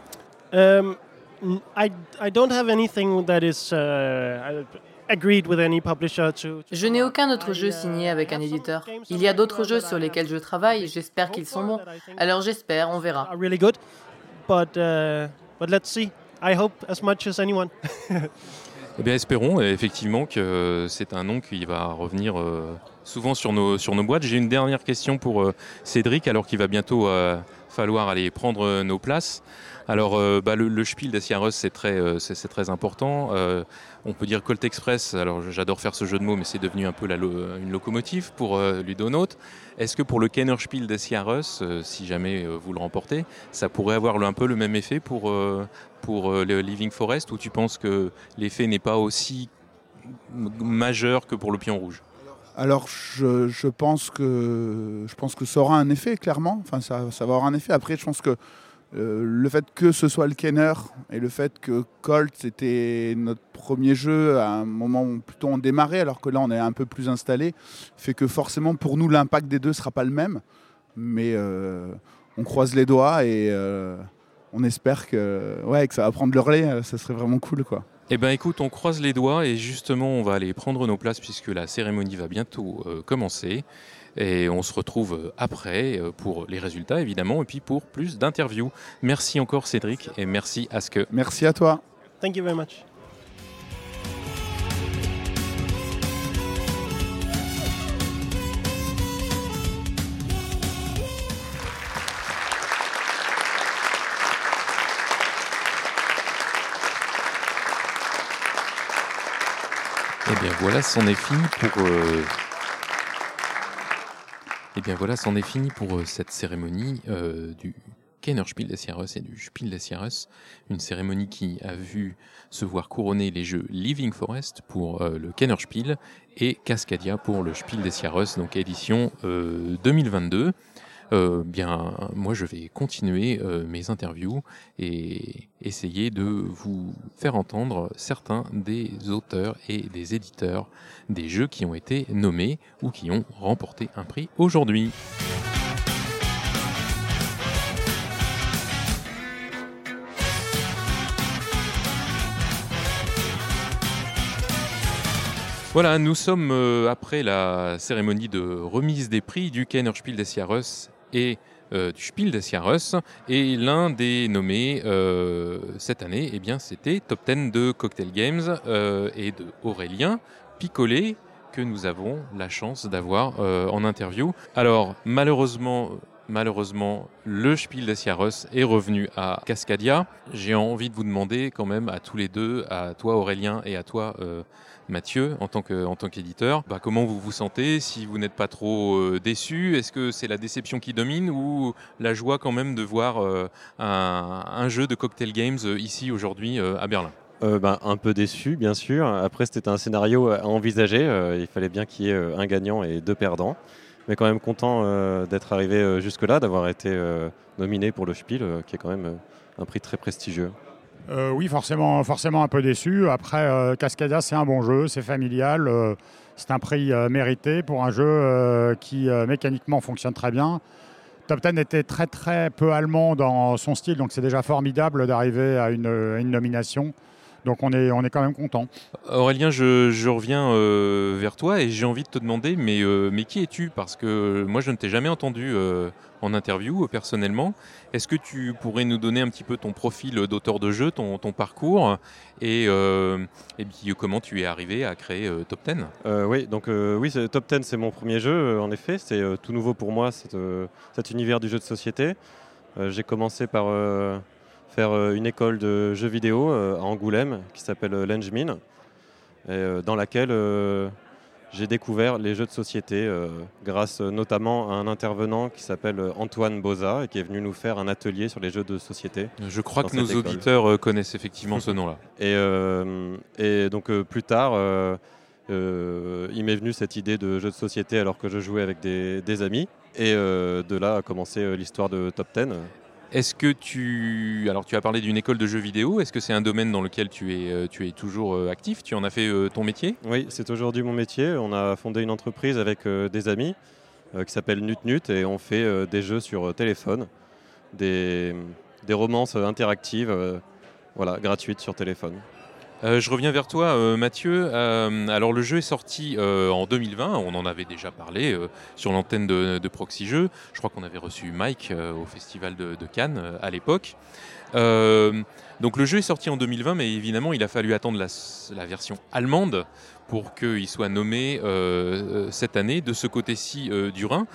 I, I don't have anything that uh, agreed with any publisher to, Je n'ai aucun autre jeu signé avec un éditeur. Il y a d'autres jeux sur lesquels je travaille, j'espère qu'ils sont bons. Alors j'espère, on verra. Really good, but, but let's see. I hope as much as anyone. eh bien, espérons effectivement que c'est un nom qui va revenir euh, souvent sur nos, sur nos boîtes. J'ai une dernière question pour euh, Cédric, alors qu'il va bientôt euh, falloir aller prendre nos places. Alors, euh, bah, le, Spiel c'est très, euh, c'est, très important. Euh, on peut dire Colt Express, alors j'adore faire ce jeu de mots, mais c'est devenu un peu une locomotive pour Ludonote. Est-ce que pour le Kenner Spiel des Jahres, si jamais vous le remportez, ça pourrait avoir un peu le même effet pour, pour le Living Forest, ou tu penses que l'effet n'est pas aussi majeur que pour le Pion Rouge? Alors je, je, pense que je pense que ça aura un effet clairement. Enfin ça, ça va avoir un effet. Après je pense que euh, le fait que ce soit le Kenner et le fait que Colt c'était notre premier jeu à un moment où plutôt on démarrait alors que là on est un peu plus installé fait que forcément pour nous l'impact des deux sera pas le même mais euh, on croise les doigts et euh, on espère que, ouais, que ça va prendre le relais ça serait vraiment cool quoi. Eh ben écoute, on croise les doigts et justement on va aller prendre nos places puisque la cérémonie va bientôt commencer. Et on se retrouve après euh, pour les résultats évidemment et puis pour plus d'interviews. Merci encore Cédric et merci Aske. Merci à toi. Thank you very much. Eh bien voilà, c'en est fini pour euh, et eh bien voilà, c'en est fini pour euh, cette cérémonie euh, du Kennerspiel des Jahres et du Spiel des Jahres, une cérémonie qui a vu se voir couronner les jeux Living Forest pour euh, le Kennerspiel et Cascadia pour le Spiel des Jahres, donc édition 2022 euh, bien, moi je vais continuer euh, mes interviews et essayer de vous faire entendre certains des auteurs et des éditeurs des jeux qui ont été nommés ou qui ont remporté un prix aujourd'hui. Voilà, nous sommes euh, après la cérémonie de remise des prix du Kennerspiel des Jahres et euh, du Spiel des Jahres. Et l'un des nommés euh, cette année, eh bien, c'était Top 10 de Cocktail Games et de Aurélien Picolet que nous avons la chance d'avoir en interview. Alors, malheureusement, malheureusement, le Spiel des Jahres est revenu à Cascadia. J'ai envie de vous demander quand même à tous les deux, à toi Aurélien et à toi Mathieu, en tant qu'éditeur, bah, comment vous vous sentez Si vous n'êtes pas trop euh, déçu, est-ce que c'est la déception qui domine ou la joie quand même de voir euh, un, jeu de cocktail games euh, ici aujourd'hui à Berlin? Bah, un peu déçu, bien sûr. Après, c'était un scénario à envisager. il fallait bien qu'il y ait un gagnant et deux perdants. Mais quand même content d'être arrivé jusque-là, d'avoir été nominé pour le Spiel, qui est quand même un prix très prestigieux. Euh, oui, forcément, forcément un peu déçu. Après, euh, Cascadia, c'est un bon jeu, c'est familial, euh, c'est un prix mérité pour un jeu qui mécaniquement fonctionne très bien. Top Ten était très très peu allemand dans son style, donc c'est déjà formidable d'arriver à une, nomination. Donc on est, on est quand même content. Aurélien, je, reviens vers toi et j'ai envie de te demander, mais, mais qui es-tu? Parce que moi je ne t'ai jamais entendu en interview euh, personnellement. Est-ce que tu pourrais nous donner un petit peu ton profil d'auteur de jeu, ton, parcours? Et, euh, et puis, comment tu es arrivé à créer euh, Top 10 Oui, donc oui, Top 10 c'est mon premier jeu en effet. C'est tout nouveau pour moi cet univers du jeu de société. J'ai commencé par faire une école de jeux vidéo à Angoulême qui s'appelle Lengemin, dans laquelle j'ai découvert les jeux de société euh, grâce euh, notamment à un intervenant qui s'appelle euh, Antoine Boza et qui est venu nous faire un atelier sur les jeux de société. Je crois que nos auditeurs connaissent effectivement ce nom-là. (laughs) Et, et, donc plus tard, il m'est venu cette idée de jeu de société alors que je jouais avec des, des amis. Et de là a commencé l'histoire de Top 10. Est-ce que tu. Alors, tu as parlé d'une école de jeux vidéo. Est-ce que c'est un domaine dans lequel tu es, euh, toujours euh, actif? Tu en as fait euh, ton métier? Oui, c'est aujourd'hui mon métier. On a fondé une entreprise avec des amis qui s'appelle Nut Nut et on fait des jeux sur téléphone, des, des romances interactives, voilà, gratuites sur téléphone. Euh, je reviens vers toi, euh, Mathieu. Euh, alors, le jeu est sorti en 2020. On en avait déjà parlé sur l'antenne de, Proxy Jeux. Je crois qu'on avait reçu Mike au festival de, Cannes à l'époque. donc, le jeu est sorti en 2020, mais évidemment, il a fallu attendre la version allemande pour qu'il soit nommé cette année de ce côté-ci du Rhin.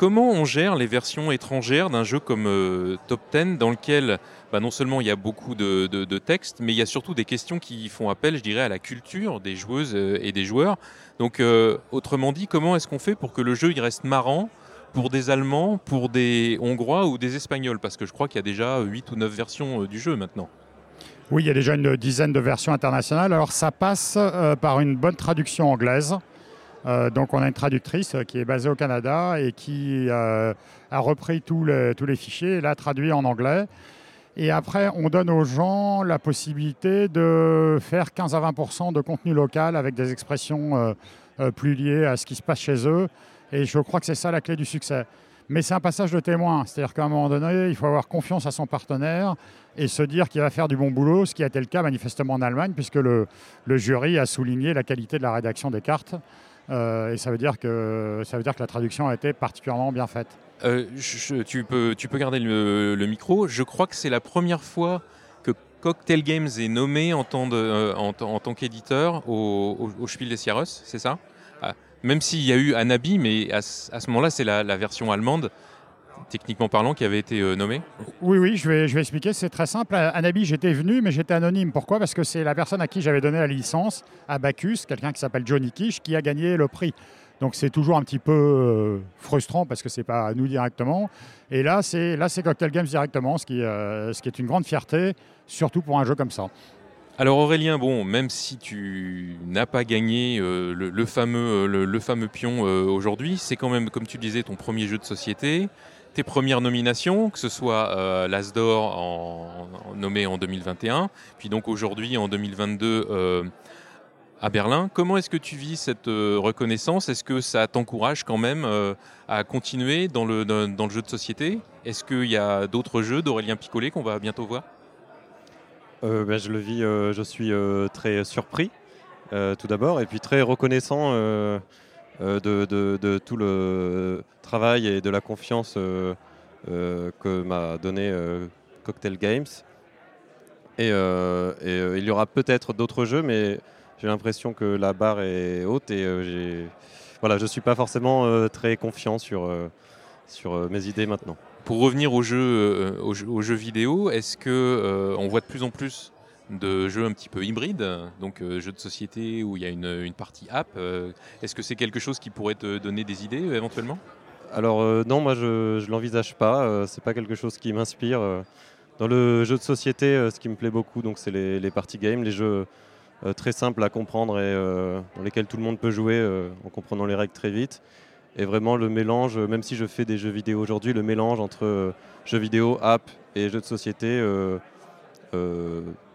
Comment on gère les versions étrangères d'un jeu comme euh, Top 10 dans lequel bah, non seulement il y a beaucoup de, textes, mais il y a surtout des questions qui font appel, je dirais, à la culture des joueuses euh, et des joueurs. Donc, euh, autrement dit, comment est-ce qu'on fait pour que le jeu reste marrant pour des Allemands, pour des Hongrois ou des Espagnols? Parce que je crois qu'il y a déjà 8 ou 9 versions du jeu maintenant. Oui, il y a déjà une dizaine de versions internationales. Alors ça passe par une bonne traduction anglaise. Euh, donc on a une traductrice qui est basée au Canada et qui euh, a repris tous les fichiers et l'a traduit en anglais. Et après, on donne aux gens la possibilité de faire 15 à 20 de contenu local avec des expressions euh, plus liées à ce qui se passe chez eux. Et je crois que c'est ça la clé du succès. Mais c'est un passage de témoin, c'est-à-dire qu'à un moment donné, il faut avoir confiance à son partenaire et se dire qu'il va faire du bon boulot, ce qui a été le cas manifestement en Allemagne, puisque le jury a souligné la qualité de la rédaction des cartes. Euh, et ça veut, dire que, ça veut dire que la traduction a été particulièrement bien faite. Euh, tu, peux, tu peux garder le, micro. Je crois que c'est la première fois que Cocktail Games est nommé en tant, euh, en, tant qu'éditeur au, Spiel des Jahres, c'est ça? Ah, Même s'il y a eu Anabi, mais à, ce moment-là, c'est la, version allemande techniquement parlant, qui avait été euh, nommé Oui, oui, je vais, je vais expliquer. C'est très simple. Anabi, j'étais venu, mais j'étais anonyme. Pourquoi? Parce que c'est la personne à qui j'avais donné la licence, à Bacchus, quelqu'un qui s'appelle Johnny Kish, qui a gagné le prix. Donc c'est toujours un petit peu euh, frustrant parce que c'est pas à nous directement. Et là, c'est là c'est Cocktail Games directement, ce qui, euh, ce qui est une grande fierté, surtout pour un jeu comme ça. Alors Aurélien, bon, même si tu n'as pas gagné le, fameux, le, fameux pion aujourd'hui, c'est quand même, comme tu disais, ton premier jeu de société tes premières nominations, que ce soit euh, l'Asdor en, nommé en 2021, puis donc aujourd'hui en 2022 euh, à Berlin. Comment est-ce que tu vis cette euh, reconnaissance? Est-ce que ça t'encourage quand même à continuer dans le, jeu de société? Est-ce qu'il y a d'autres jeux d'Aurélien Picolet qu'on va bientôt voir? Ben, Je le vis, je suis très surpris. tout d'abord, et puis très reconnaissant de, de, tout le travail et de la confiance que m'a donné Cocktail Games. Et, il y aura peut-être d'autres jeux, mais j'ai l'impression que la barre est haute et voilà, je ne suis pas forcément euh, très confiant sur, euh, sur euh, mes idées maintenant. Pour revenir aux jeux, aux jeux, vidéo, est-ce que on voit de plus en plus de jeux un petit peu hybrides, donc jeux de société où il y a une, partie app. Est-ce que c'est quelque chose qui pourrait te donner des idées éventuellement? Alors non, moi je ne l'envisage pas. c'est pas quelque chose qui m'inspire. Dans le jeu de société, ce qui me plaît beaucoup, donc c'est les, les party games, les jeux euh, très simples à comprendre et euh, dans lesquels tout le monde peut jouer euh, en comprenant les règles très vite. Et vraiment le mélange, même si je fais des jeux vidéo aujourd'hui, le mélange entre jeux vidéo, app et jeux de société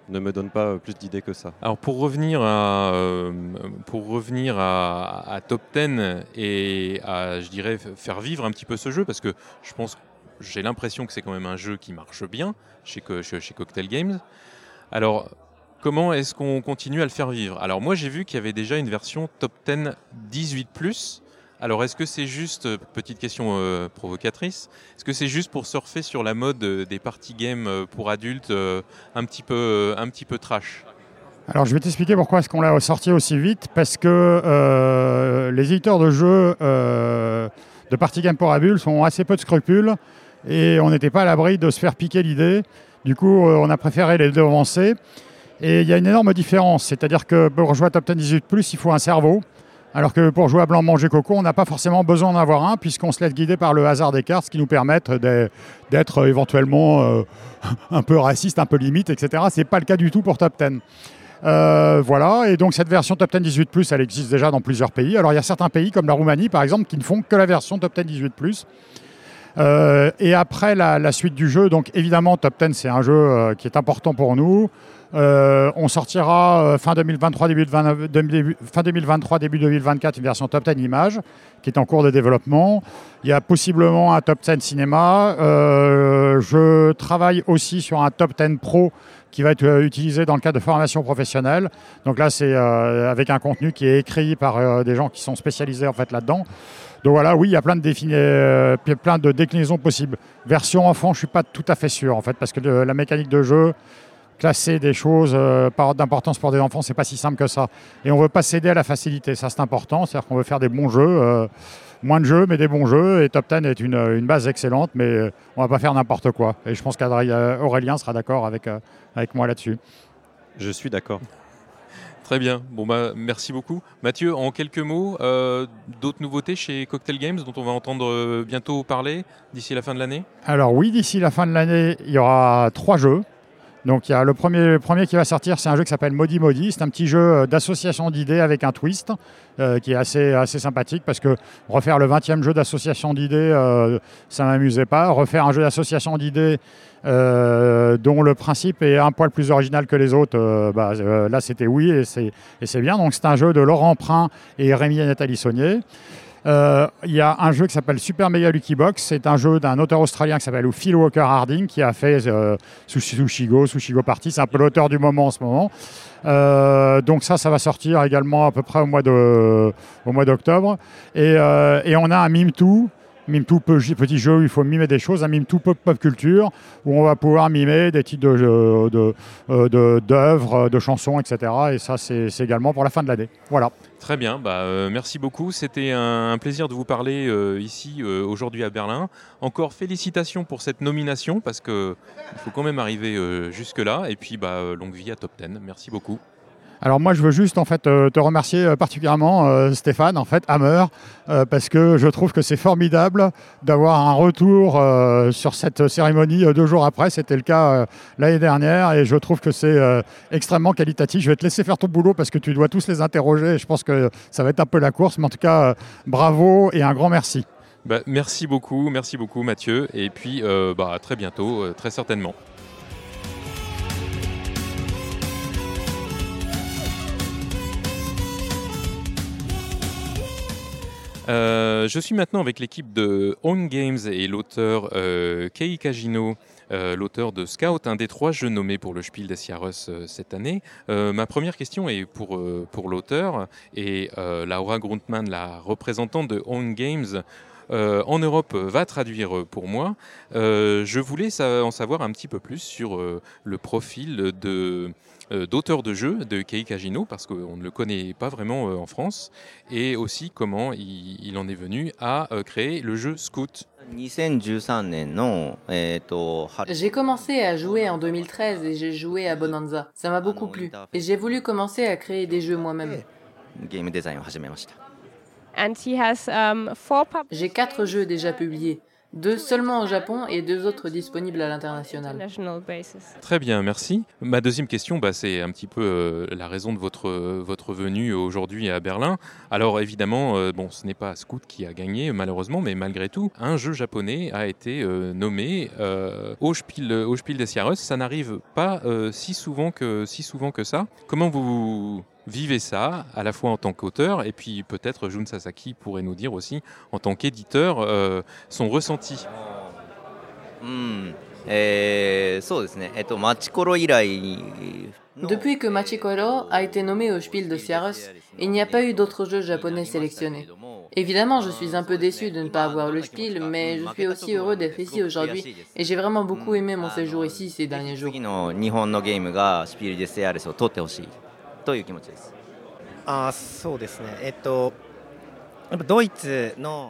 ne me donne pas plus d'idées que ça. Alors pour revenir à, pour revenir à, Top 10 et à, je dirais, faire vivre un petit peu ce jeu, parce que je pense, j'ai l'impression que c'est quand même un jeu qui marche bien chez, chez, chez Cocktail Games. Alors comment est-ce qu'on continue à le faire vivre? Alors moi j'ai vu qu'il y avait déjà une version top 10 18 +. Alors est-ce que c'est juste, euh, petite question euh, provocatrice, est-ce que c'est juste pour surfer sur la mode euh, des party games pour adultes un, petit peu, un petit peu trash? Alors je vais t'expliquer pourquoi est-ce qu'on l'a sorti aussi vite, parce que les éditeurs de jeux de party games pour adultes ont assez peu de scrupules et on n'était pas à l'abri de se faire piquer l'idée. Du coup, on a préféré les devancer. Et il y a une énorme différence, c'est-à-dire que pour jouer à Top 10 18 il faut un cerveau, alors que pour jouer à blanc manger coco, on n'a pas forcément besoin d'en avoir un, puisqu'on se laisse guider par le hasard des cartes, ce qui nous permettent d'être éventuellement euh, (laughs) un peu raciste, un peu limite, etc. Ce n'est pas le cas du tout pour Top 10. Euh, voilà, et donc cette version Top 10 18 elle existe déjà dans plusieurs pays. Alors il y a certains pays comme la Roumanie par exemple qui ne font que la version Top 10 18 euh, et après la, la, suite du jeu, donc évidemment Top 10 c'est un jeu qui est important pour nous. Euh, on sortira euh, fin 2023, début, fin 2023, début 2024 une version top 10 images qui est en cours de développement. Il y a possiblement un top 10 cinéma. Euh, je travaille aussi sur un top 10 pro qui va être utilisé dans le cadre de formation professionnelle. Donc là, c'est avec un contenu qui est écrit par des gens qui sont spécialisés en fait là-dedans. Donc voilà, oui, il y a plein de, plein de déclinaisons possibles. Version enfant, je suis pas tout à fait sûr en fait, parce que la mécanique de jeu, classer des choses euh, par d'importance pour des enfants, c'est pas si simple que ça. Et on veut pas céder à la facilité, ça c'est important, c'est-à-dire qu'on veut faire des bons jeux, euh, moins de jeux mais des bons jeux. Et Top 10 est une, une base excellente, mais euh, on va pas faire n'importe quoi. Et je pense qu'Aurélien sera d'accord avec, avec moi là-dessus. Je suis d'accord. Très bien. Bon bah merci beaucoup, Mathieu. En quelques mots, d'autres nouveautés chez Cocktail Games dont on va entendre bientôt parler d'ici la fin de l'année? Alors oui, d'ici la fin de l'année, il y aura trois jeux. Donc il y a le premier, premier qui va sortir, c'est un jeu qui s'appelle Modi Modi. C'est un petit jeu euh, d'association d'idées avec un twist euh, qui est assez, assez sympathique parce que refaire le 20e jeu d'association d'idées, euh, ça ne m'amusait pas. Refaire un jeu d'association d'idées dont le principe est un poil plus original que les autres, bah, là c'était oui et c'est bien. Donc c'est un jeu de Laurent Prin et Rémi Nathalie Saunier. Euh, il y a un jeu qui s'appelle Super Mega Lucky Box. C'est un jeu d'un auteur australien qui s'appelle Phil Walker Harding qui a fait euh, Sushigo, Sushigo Party. C'est un peu l'auteur du moment en ce moment. Euh, donc ça, ça va sortir également à peu près au mois de, au mois d'octobre. Et, et, on a un Mime 2 Mime tout petit jeu où il faut mimer des choses, un Mime tout pop, culture, où on va pouvoir mimer des titres d'œuvres, de, de, de, chansons, etc. Et ça, c'est également pour la fin de l'année. Voilà. Très bien, bah, euh, merci beaucoup. C'était un, plaisir de vous parler euh, ici euh, aujourd'hui à Berlin. Encore félicitations pour cette nomination parce qu'il faut quand même arriver jusque-là. Et puis bah, longue vie à Top 10. Merci beaucoup. Alors moi, je veux juste en fait euh, te remercier euh, particulièrement, euh, Stéphane, en fait, Hammer, parce que je trouve que c'est formidable d'avoir un retour sur cette cérémonie deux jours après. C'était le cas l'année dernière, et je trouve que c'est extrêmement qualitatif. Je vais te laisser faire ton boulot parce que tu dois tous les interroger. Je pense que ça va être un peu la course, mais en tout cas, bravo et un grand merci. Bah, merci beaucoup, merci beaucoup Mathieu, et puis bah, à très bientôt, très certainement. Euh, je suis maintenant avec l'équipe de Own Games et l'auteur euh, Kei Kajino l'auteur de Scout, un des trois jeux nommés pour le Spiel des Jahres cette année. ma première question est pour, pour l'auteur et Laura Grundmann, la représentante de Own Games. en Europe va traduire pour moi. je voulais en savoir un petit peu plus sur le profil de euh, d'auteur de jeu de Kei Kajino, parce qu'on ne le connaît pas vraiment euh, en France, et aussi comment il, en est venu à euh, créer le jeu Scout. J'ai commencé à jouer en 2013 et j'ai joué à Bonanza. Ça m'a beaucoup plu. Et j'ai voulu commencer à créer des jeux moi-même. Um, j'ai quatre jeux déjà publiés deux seulement au Japon et deux autres disponibles à l'international. Très bien, merci. Ma deuxième question, bah, c'est un petit peu euh, la raison de votre, votre venue aujourd'hui à Berlin. Alors évidemment, euh, bon, ce n'est pas Scout qui a gagné malheureusement, mais malgré tout, un jeu japonais a été euh, nommé au, Spiel, au Spiel des Jahres. Ça n'arrive pas si, souvent que, si souvent que ça. Comment vous vivez ça, à la fois en tant qu'auteur, et puis peut-être Jun Sasaki pourrait nous dire aussi, en tant qu'éditeur, euh, son ressenti. Hmm. Depuis que Machikoro a été nommé au Spiel de Sierras, il n'y a pas eu d'autres jeux japonais sélectionnés. Évidemment, je suis un peu déçu de ne pas avoir le Spiel, mais je suis aussi heureux d'être ici aujourd'hui et j'ai vraiment beaucoup aimé mon séjour ici ces derniers jours.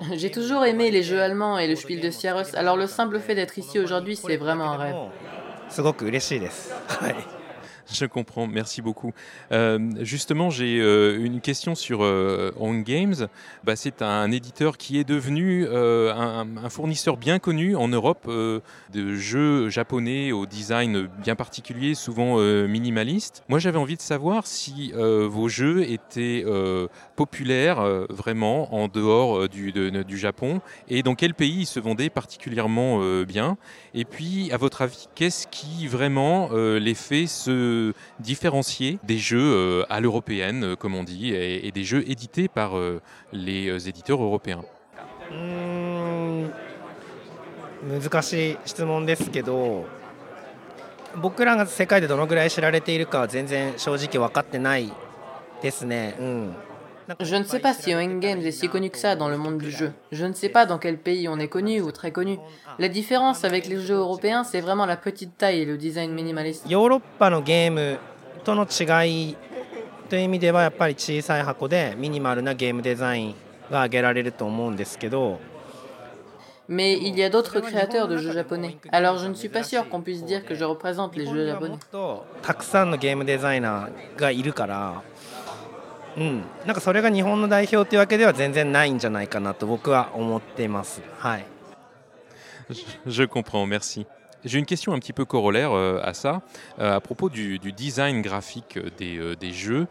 (laughs) J'ai toujours aimé les jeux allemands et le Spiel de Sierras, alors le simple fait d'être ici aujourd'hui, c'est vraiment un rêve. (laughs) Je comprends, merci beaucoup. Euh, justement, j'ai euh, une question sur euh, Games. Bah, c'est un éditeur qui est devenu un, fournisseur bien connu en Europe de jeux japonais au design bien particulier, souvent minimaliste. Moi, j'avais envie de savoir si vos jeux étaient populaires vraiment en dehors du, du, Japon. Et dans quel pays ils se vendaient particulièrement bien? Et puis, à votre avis, qu'est-ce qui vraiment les fait se différencier des jeux euh, à l'européenne, euh, comme on dit, et, des jeux édités par euh, les éditeurs européens? Je ne sais pas si Owen Games est si connu que ça dans le monde du jeu. Je ne sais pas dans quel pays on est connu ou très connu. La différence avec les jeux européens, c'est vraiment la petite taille et le design minimaliste. Mais il y a d'autres créateurs de jeux japonais. Alors je ne suis pas sûr qu'on puisse dire que je représente les jeux japonais. Je comprends, merci. J'ai une question un petit peu corollaire euh, à ça, euh, à propos du, design graphique des, euh, des jeux,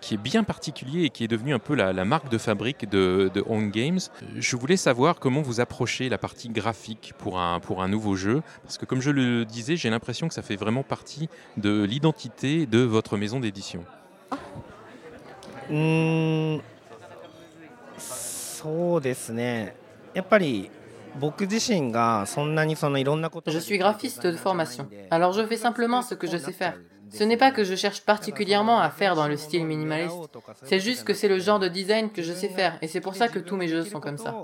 qui est bien particulier et qui est devenu un peu la, marque de fabrique de, de Own Games. Je voulais savoir comment vous approchez la partie graphique pour un, pour un nouveau jeu, parce que comme je le disais, j'ai l'impression que ça fait vraiment partie de l'identité de votre maison d'édition. Je suis graphiste de formation, alors je fais simplement ce que je sais faire. Ce n'est pas que je cherche particulièrement à faire dans le style minimaliste, c'est juste que c'est le genre de design que je sais faire, et c'est pour ça que tous mes jeux sont comme ça.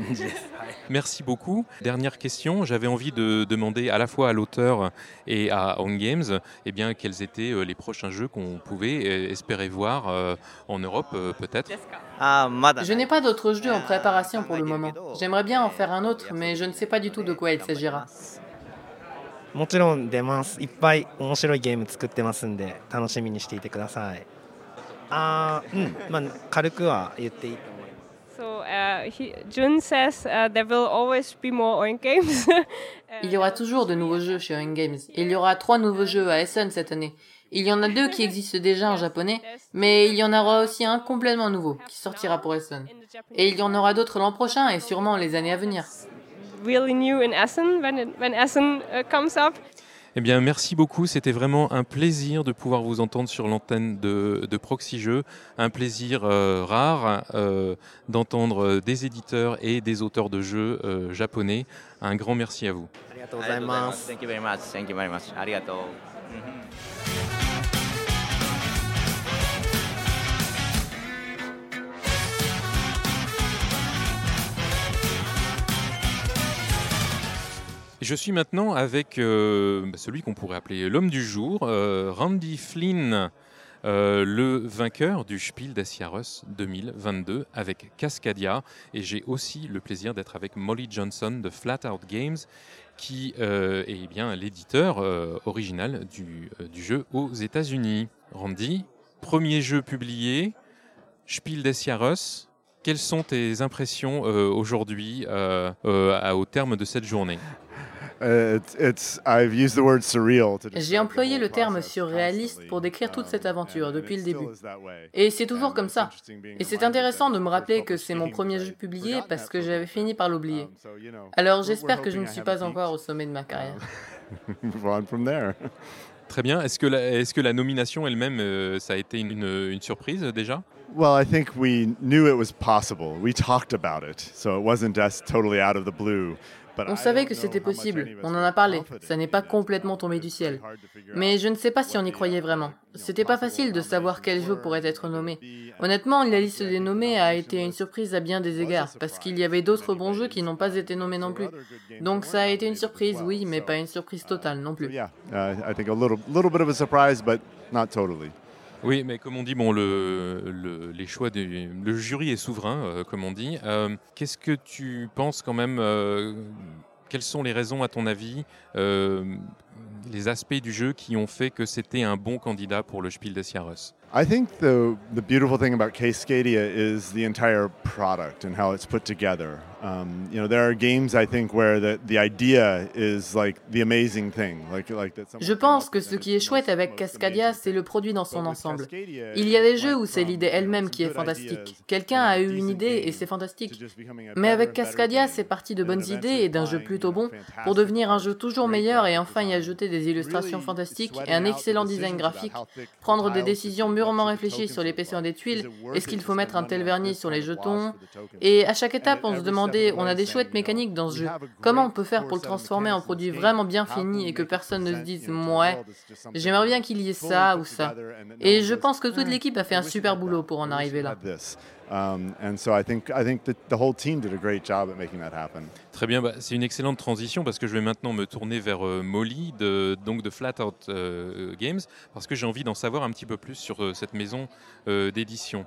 (laughs) Merci beaucoup. Dernière question, j'avais envie de demander à la fois à l'auteur et à On Games eh bien, quels étaient euh, les prochains jeux qu'on pouvait euh, espérer voir euh, en Europe peut-être? Je n'ai pas d'autres jeux en préparation pour le moment. J'aimerais bien en faire un autre, mais je ne sais pas du tout de quoi il s'agira. Il y aura toujours de nouveaux jeux chez Owen Games. Il y aura trois nouveaux jeux à Essen cette année. Il y en a deux qui existent déjà en (laughs) japonais, mais il y en aura aussi un complètement nouveau qui sortira pour Essen. Et il y en aura d'autres l'an prochain et sûrement les années à venir. Really new in Essen when, when Essen uh, comes up. Eh bien, merci beaucoup. C'était vraiment un plaisir de pouvoir vous entendre sur l'antenne de, de Proxy Jeux. Un plaisir euh, rare euh, d'entendre des éditeurs et des auteurs de jeux euh, japonais. Un grand merci à vous. Thank you very much. Thank you very much. Je suis maintenant avec euh, celui qu'on pourrait appeler l'homme du jour, euh, Randy Flynn, euh, le vainqueur du Spiel des Jahres 2022 avec Cascadia. Et j'ai aussi le plaisir d'être avec Molly Johnson de Flat Out Games, qui est bien l'éditeur original du, du jeu aux États-Unis. Randy, premier jeu publié, Spiel des Jahres. Quelles sont tes impressions euh, aujourd'hui euh, euh, au terme de cette journée? J'ai employé le terme surréaliste pour décrire toute cette aventure depuis le début. Et c'est toujours comme ça. Et c'est intéressant de me rappeler que c'est mon premier jeu publié parce que j'avais fini par l'oublier. Alors j'espère que je ne suis pas encore au sommet de ma carrière. (laughs) Très bien. Est-ce que, la, est-ce que la nomination elle-même, euh, ça a été une, surprise déjà? Well, I think we knew it was possible. We talked about it, so it wasn't just totally out of the blue. But On savait que c'était possible, on en a parlé, ça n'est pas complètement tombé du ciel. Mais je ne sais pas si on y croyait vraiment. C'était pas facile de savoir quel jeu pourrait être nommé. Honnêtement, la liste des nommés a été une surprise à bien des égards, parce qu'il y avait d'autres bons jeux qui n'ont pas été nommés non plus. Donc ça a été une surprise, oui, mais pas une surprise totale non plus. Oui, mais comme on dit, bon, le, choix du jury est souverain, euh, comme on dit. Euh, Qu'est-ce que tu penses quand même euh, Quelles sont les raisons, à ton avis, les aspects du jeu qui ont fait que c'était un bon candidat pour le Spiel des Jahres I think the the beautiful thing about Cascadia is the entire product and how it's put together. Um, you know, there are games I think where the the idea is like the amazing thing, like like that. someone Je pense que ce qui est chouette avec Cascadia, c'est le produit dans son ensemble. Il y a des jeux où c'est l'idée elle-même qui est fantastique. Quelqu'un a eu une idée et c'est fantastique. Mais avec Cascadia, c'est parti de bonnes idées et d'un jeu plutôt bon pour devenir un jeu toujours meilleur et enfin y ajouter des illustrations fantastiques et un excellent design graphique. Prendre des décisions be, mûrement réfléchies sur épaisseurs des tuiles. Est-ce qu'il faut mettre un tel vernis sur les jetons? Et à chaque étape, on se demandait, on a des chouettes mécaniques dans ce jeu. Comment on peut faire pour le transformer en produit vraiment bien fini et que personne ne se dise ouais, j'aimerais bien qu'il y ait ça ou ça. Et je pense que toute "Hmm, l'équipe a fait un super boulot pour en arriver là. Had this." Um, and so I think I think that the whole team did a great job at making that happen. Très bien, bah, c'est une excellente transition parce que je vais maintenant me tourner vers euh, Molly, de, donc de Flat euh, Games, parce que j'ai envie d'en savoir un petit peu plus sur euh, cette maison d'édition.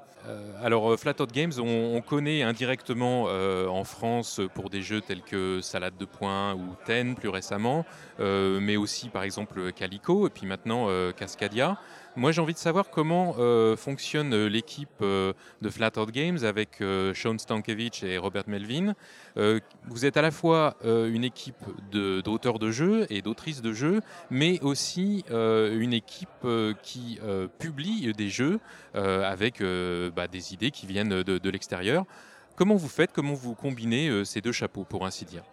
Alors, euh, Flat Out Games, on, on connaît indirectement en France pour des jeux tels que Salade de Points ou Ten plus récemment, mais aussi par exemple Calico et puis maintenant Cascadia. Moi, j'ai envie de savoir comment euh, fonctionne euh, l'équipe euh, de Flat Out Games avec Sean Stankiewicz et Robert Melvin. Vous êtes à la fois une équipe de- d'auteurs de, jeux et d'autrices de jeux, mais aussi une équipe qui publie des jeux avec bah, des idées qui viennent de, de l'extérieur. Comment vous faites Comment vous combinez ces deux chapeaux, pour ainsi dire?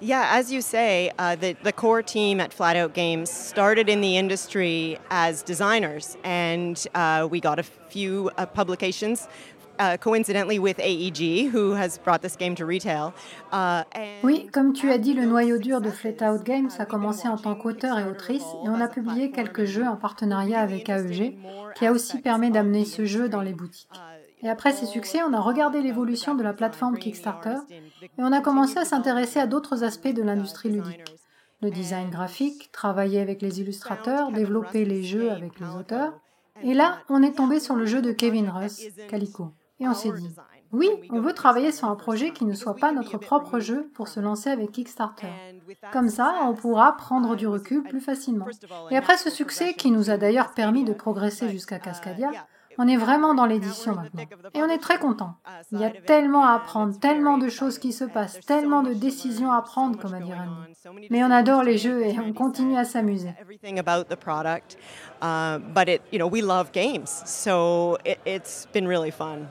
Yeah, as you say, uh, the, the core team at Flat Out Games started in the industry as designers, and uh, we got a few uh, publications. Uh, coincidentally, with AEG, who has brought this game to retail. Uh, Oui, comme tu as dit, le noyau dur de Flat Out Games a commencé en tant qu'auteur et autrice et on a publié quelques jeux en partenariat avec AEG qui a aussi permis d'amener ce jeu dans les boutiques. Et après ces succès, on a regardé l'évolution de la plateforme Kickstarter et on a commencé à s'intéresser à d'autres aspects de l'industrie ludique. Le design graphique, travailler avec les illustrateurs, développer les jeux avec les auteurs. Et là, on est tombé sur le jeu de Kevin Russ, Calico. Et on s'est dit, oui, on veut travailler sur un projet qui ne soit pas notre propre jeu pour se lancer avec Kickstarter. Comme ça, on pourra prendre du recul plus facilement. Et après ce succès qui nous a d'ailleurs permis de progresser jusqu'à Cascadia, on est vraiment dans l'édition maintenant. Et on est très content. Il y a tellement à apprendre, tellement de choses qui se passent, tellement de décisions à prendre, comme a dit Randy. Mais on adore les jeux et on continue à s'amuser. uh, but it, you know, we love games, so it, it's been really fun.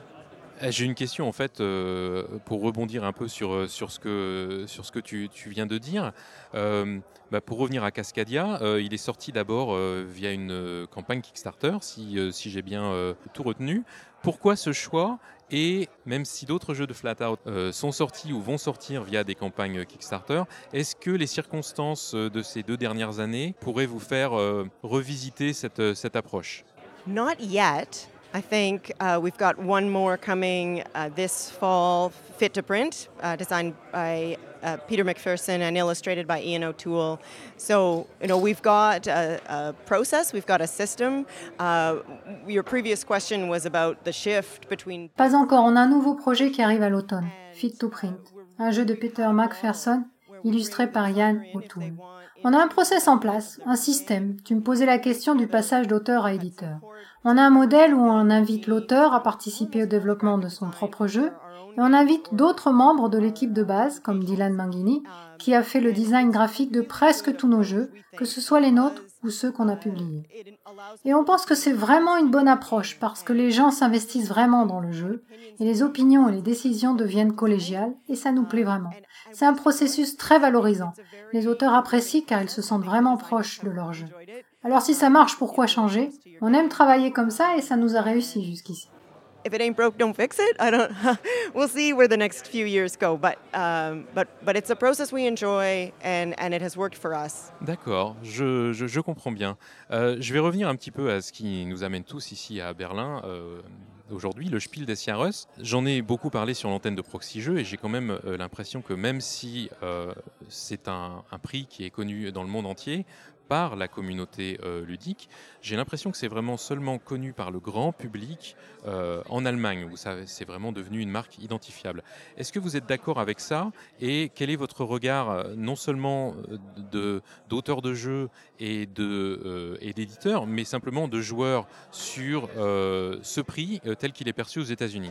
Eh, j'ai une question en fait euh, pour rebondir un peu sur, euh, sur ce que, sur ce que tu, tu viens de dire. Euh, bah, pour revenir à Cascadia, il est sorti d'abord via une campagne Kickstarter, si, si j'ai bien tout retenu. Pourquoi ce choix? Et même si d'autres jeux de Flatout sont sortis ou vont sortir via des campagnes Kickstarter, est-ce que les circonstances de ces deux dernières années pourraient vous faire revisiter cette, cette approche? Not yet. I think uh, we've got one more coming uh, this fall, Fit to Print, uh, designed by uh, Peter McPherson and illustrated by Ian O'Toole. So, you know, we've got a, a process, we've got a system. Uh, your previous question was about the shift between. Pas encore, on a un nouveau projet qui arrive à l'automne, Fit to Print, un jeu de Peter McPherson illustré par Ian O'Toole. On a un process en place, un système. Tu me posais la question du passage d'auteur à éditeur. On a un modèle où on invite l'auteur à participer au développement de son propre jeu et on invite d'autres membres de l'équipe de base, comme Dylan Manghini, qui a fait le design graphique de presque tous nos jeux, que ce soit les nôtres ou ceux qu'on a publiés. Et on pense que c'est vraiment une bonne approche parce que les gens s'investissent vraiment dans le jeu et les opinions et les décisions deviennent collégiales et ça nous plaît vraiment. C'est un processus très valorisant. Les auteurs apprécient car ils se sentent vraiment proches de leur jeu. Alors si ça marche, pourquoi changer? On aime travailler comme ça et ça nous a réussi jusqu'ici. If it ain't broke, don't fix it. I don't. (laughs) we'll see where the next few years go, but um, but but it's a process we enjoy and and it has worked for us. D'accord, je, je, je, comprends bien. Euh, je vais revenir un petit peu à ce qui nous amène tous ici à Berlin. Euh, aujourd'hui, le Spiel des Jahres. J'en ai beaucoup parlé sur l'antenne de Proxy Jeux et j'ai quand même euh, l'impression que même si euh, c'est un, un, prix qui est connu dans le monde entier, par la communauté euh, ludique. J'ai l'impression que c'est vraiment seulement connu par le grand public euh, en Allemagne, où c'est vraiment devenu une marque identifiable. Est-ce que vous êtes d'accord avec ça? Et quel est votre regard, euh, non seulement d'auteurs de, jeux et d'éditeurs, mais simplement de joueurs sur ce prix tel qu'il est perçu aux États-Unis?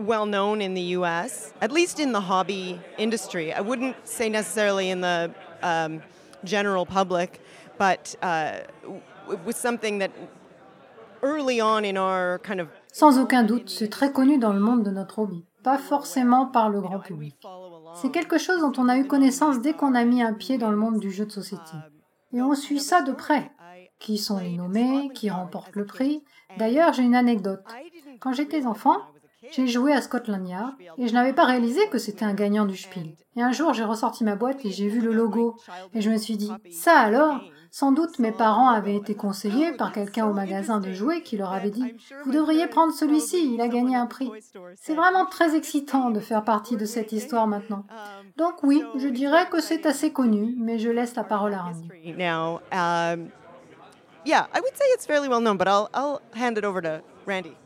Well known in the US, at least in the hobby industry. I wouldn't say necessarily in the general public, but it was something that early on in our kind of. Sans aucun doute, c'est très connu dans le monde de notre hobby, pas forcément par le grand public. C'est quelque chose dont on a eu connaissance dès qu'on a mis un pied dans le monde du jeu de société. Et on suit ça de près. Qui sont les nommés, qui remportent le prix. D'ailleurs, j'ai une anecdote. Quand j'étais enfant, j'ai joué à Scotland Yard et je n'avais pas réalisé que c'était un gagnant du Spiel. Et un jour, j'ai ressorti ma boîte et j'ai vu le logo et je me suis dit, ça alors? Sans doute mes parents avaient été conseillés par quelqu'un au magasin de jouets qui leur avait dit, vous devriez prendre celui-ci, il a gagné un prix. C'est vraiment très excitant de faire partie de cette histoire maintenant. Donc oui, je dirais que c'est assez connu, mais je laisse la parole à Randy. Um, yeah, I would say it's fairly well known, but I'll, I'll hand it over to Randy.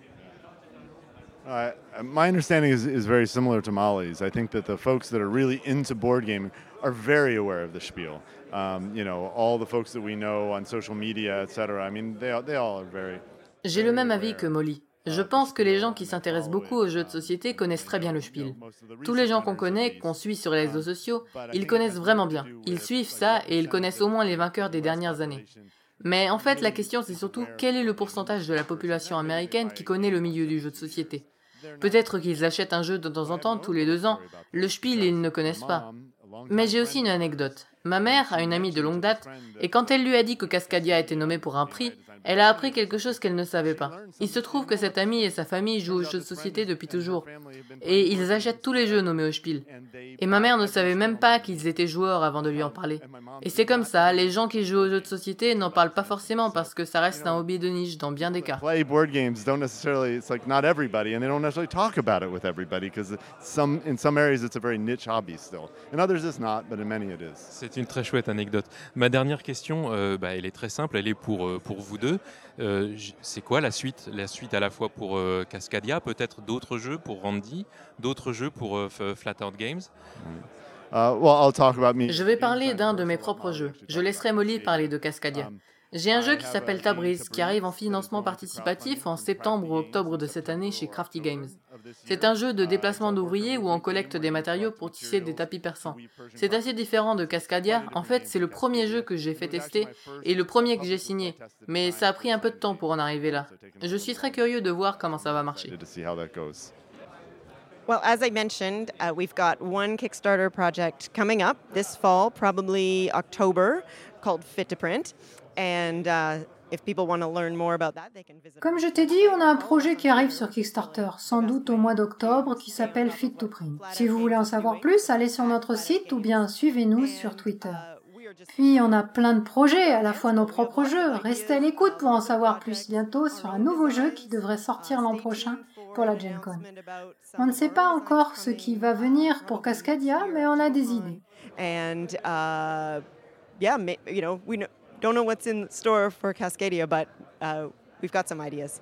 Uh, my understanding is, is very similar to Molly's. I think that the folks that are really into board gaming are very aware of the spiel. Um, you know, all the folks that we know on social media, etc. I mean, they, they all are very. J'ai le même avis que Molly. Je pense que les gens qui s'intéressent beaucoup aux jeux de société connaissent très bien le spiel. Tous les gens qu'on connaît, qu'on suit sur les réseaux sociaux, ils connaissent vraiment bien. Ils suivent ça et ils connaissent au moins les vainqueurs des dernières années. Mais en fait, la question c'est surtout quel est le pourcentage de la population américaine qui connaît le milieu du jeu de société? Peut-être qu'ils achètent un jeu de temps en temps, tous les deux ans. Le Spiel, ils ne connaissent pas. Mais j'ai aussi une anecdote. Ma mère a une amie de longue date, et quand elle lui a dit que Cascadia était nommé pour un prix, elle a appris quelque chose qu'elle ne savait pas. Il se trouve que cette amie et sa famille jouent aux jeux de société depuis toujours, et ils achètent tous les jeux nommés au Spiel. Et ma mère ne savait même pas qu'ils étaient joueurs avant de lui en parler. Et c'est comme ça, les gens qui jouent aux jeux de société n'en parlent pas forcément parce que ça reste un hobby de niche dans bien des cas. Play board games don't necessarily it's like not everybody and they don't necessarily talk about it with everybody because some in some areas it's a very niche hobby still. In others it's not, but in many it is. C'est une très chouette anecdote. Ma dernière question euh, bah, elle est très simple, elle est pour euh, pour vous deux. Euh, c'est quoi la suite La suite à la fois pour euh, Cascadia, peut-être d'autres jeux pour Randy, d'autres jeux pour euh, Flatout Games? Well, I'll talk about me. Je vais parler d'un de mes propres jeux. Je laisserai Molly parler de Cascadia. J'ai un jeu qui s'appelle Tabriz, qui arrive en financement participatif en septembre ou octobre de cette année chez Crafty Games. C'est un jeu de déplacement d'ouvriers où on collecte des matériaux pour tisser des tapis persans. C'est assez différent de Cascadia. En fait, c'est le premier jeu que j'ai fait tester et le premier que j'ai signé. Mais ça a pris un peu de temps pour en arriver là. Je suis très curieux de voir comment ça va marcher. Well, as I mentioned, uh, we've got one Kickstarter project coming up this fall, probably October, called Fit to Print. And uh, Comme je t'ai dit, on a un projet qui arrive sur Kickstarter, sans doute au mois d'octobre, qui s'appelle Fit to Print. Si vous voulez en savoir plus, allez sur notre site ou bien suivez-nous sur Twitter. Puis on a plein de projets, à la fois nos propres jeux. Restez à l'écoute pour en savoir plus bientôt sur un nouveau jeu qui devrait sortir l'an prochain pour la Gen Con. On ne sait pas encore ce qui va venir pour Cascadia, mais on a des idées. And uh, yeah, you know, we don't know what's in store for Cascadia, but uh, we've got some ideas.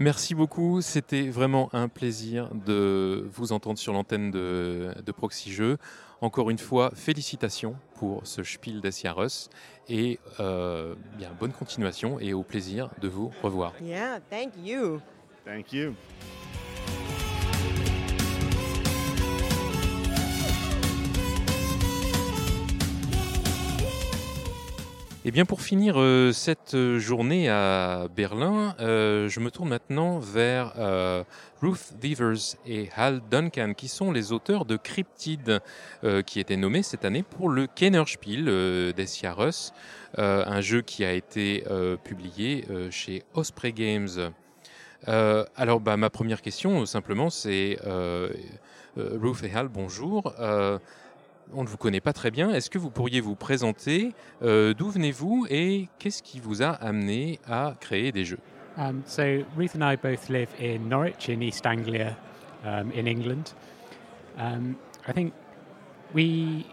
Merci beaucoup, c'était vraiment un plaisir de vous entendre sur l'antenne de, de Proxy Jeux. Encore une fois, félicitations pour ce Spiel des Jahres et euh, bien, bonne continuation et au plaisir de vous revoir. Yeah, thank you. Thank you. Et eh bien pour finir euh, cette journée à Berlin, euh, je me tourne maintenant vers euh, Ruth Devers et Hal Duncan, qui sont les auteurs de Cryptid, qui était nommé cette année pour le Kennerspiel des Jahres, un jeu qui a été publié chez Osprey Games. alors bah, ma première question simplement c'est Ruth et Hal, bonjour on ne vous connaît pas très bien. Est-ce que vous pourriez vous présenter euh, D'où venez-vous et qu'est-ce qui vous a amené à créer des jeux? Um, So Ruth and I both live in Norwich, in East Anglia, um, in England. Um, I think we.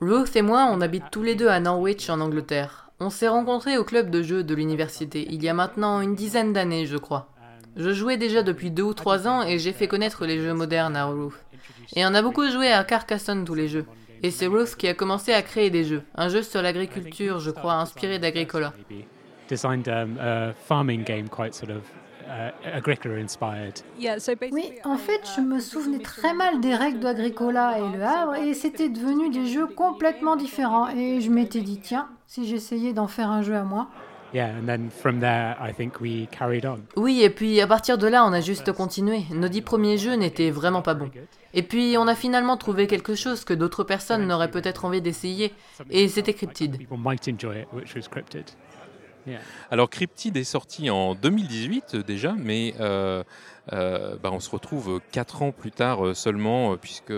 Ruth et moi, on habite tous les deux à Norwich, en Angleterre. On s'est rencontrés au club de jeux de l'université il y a maintenant une dizaine d'années, je crois. Je jouais déjà depuis deux ou trois ans et j'ai fait connaître les jeux modernes à Ruth. Et on a beaucoup joué à Carcassonne tous les jeux. Et c'est Ruth qui a commencé à créer des jeux. Un jeu sur l'agriculture, je crois, inspiré d'Agricola. Oui, en fait, je me souvenais très mal des règles d'Agricola et Le Havre, et c'était devenu des jeux complètement différents. Et je m'étais dit, tiens, si j'essayais d'en faire un jeu à moi. Oui, et puis à partir de là, on a juste continué. Nos dix premiers jeux n'étaient vraiment pas bons. Et puis on a finalement trouvé quelque chose que d'autres personnes n'auraient peut-être envie d'essayer, et c'était Cryptid. Alors Cryptid est sorti en 2018 déjà, mais euh, euh, bah, on se retrouve quatre ans plus tard euh, seulement, puisque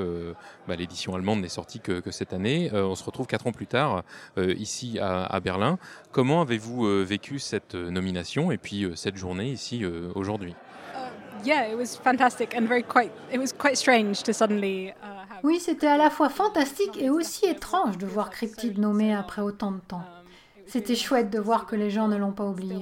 bah, l'édition allemande n'est sortie que, cette année. on se retrouve quatre ans plus tard ici à, Berlin. Comment avez-vous vécu cette nomination et puis cette journée ici aujourd'hui? Oui, c'était à la fois fantastique et aussi étrange de voir Cryptid nommé après autant de temps. C'était chouette de voir que les gens ne l'ont pas oublié.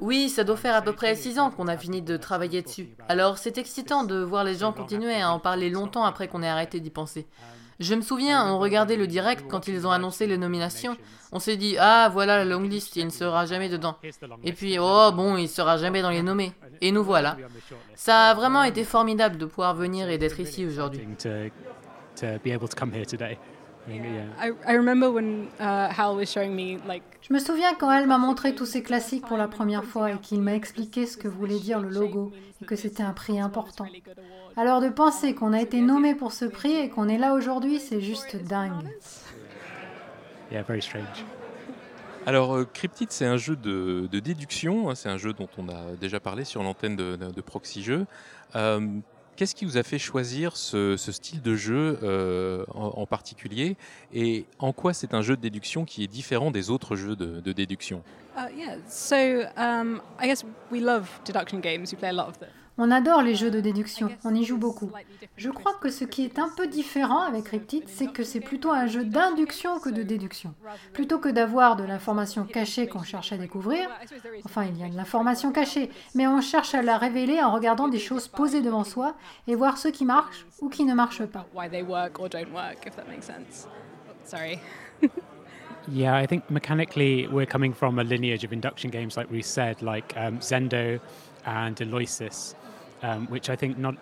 Oui, ça doit faire à peu près six ans qu'on a fini de travailler dessus. Alors c'est excitant de voir les gens continuer à en parler longtemps après qu'on ait arrêté d'y penser. Je me souviens, on regardait le direct quand ils ont annoncé les nominations. On s'est dit, ah voilà la long list, il ne sera jamais dedans. Et puis, oh bon, il sera jamais dans les nommés. Et nous voilà. Ça a vraiment été formidable de pouvoir venir et d'être ici aujourd'hui. Je me souviens quand elle m'a montré tous ces classiques pour la première fois et qu'il m'a expliqué ce que voulait dire le logo et que c'était un prix important. Alors de penser qu'on a été nommé pour ce prix et qu'on est là aujourd'hui, c'est juste dingue. Alors, euh, Cryptid, c'est un jeu de, déduction. Hein, c'est un jeu dont on a déjà parlé sur l'antenne de, Proxy Jeux. Euh, Qu'est-ce qui vous a fait choisir ce, style de jeu euh, en, particulier et en quoi c'est un jeu de déduction qui est différent des autres jeux de, déduction? On adore les jeux de déduction, on y joue beaucoup. Je crois que ce qui est un peu différent avec Cryptid, c'est que c'est plutôt un jeu d'induction que de déduction. Plutôt que d'avoir de l'information cachée qu'on cherche à découvrir, enfin il y a de l'information cachée, mais on cherche à la révéler en regardant des choses posées devant soi et voir ce qui marche ou qui ne marche pas. Yeah, I think mechanically we're coming from a lineage of induction games, like we said, like um, Zendo and Eloisis, um, which I think not.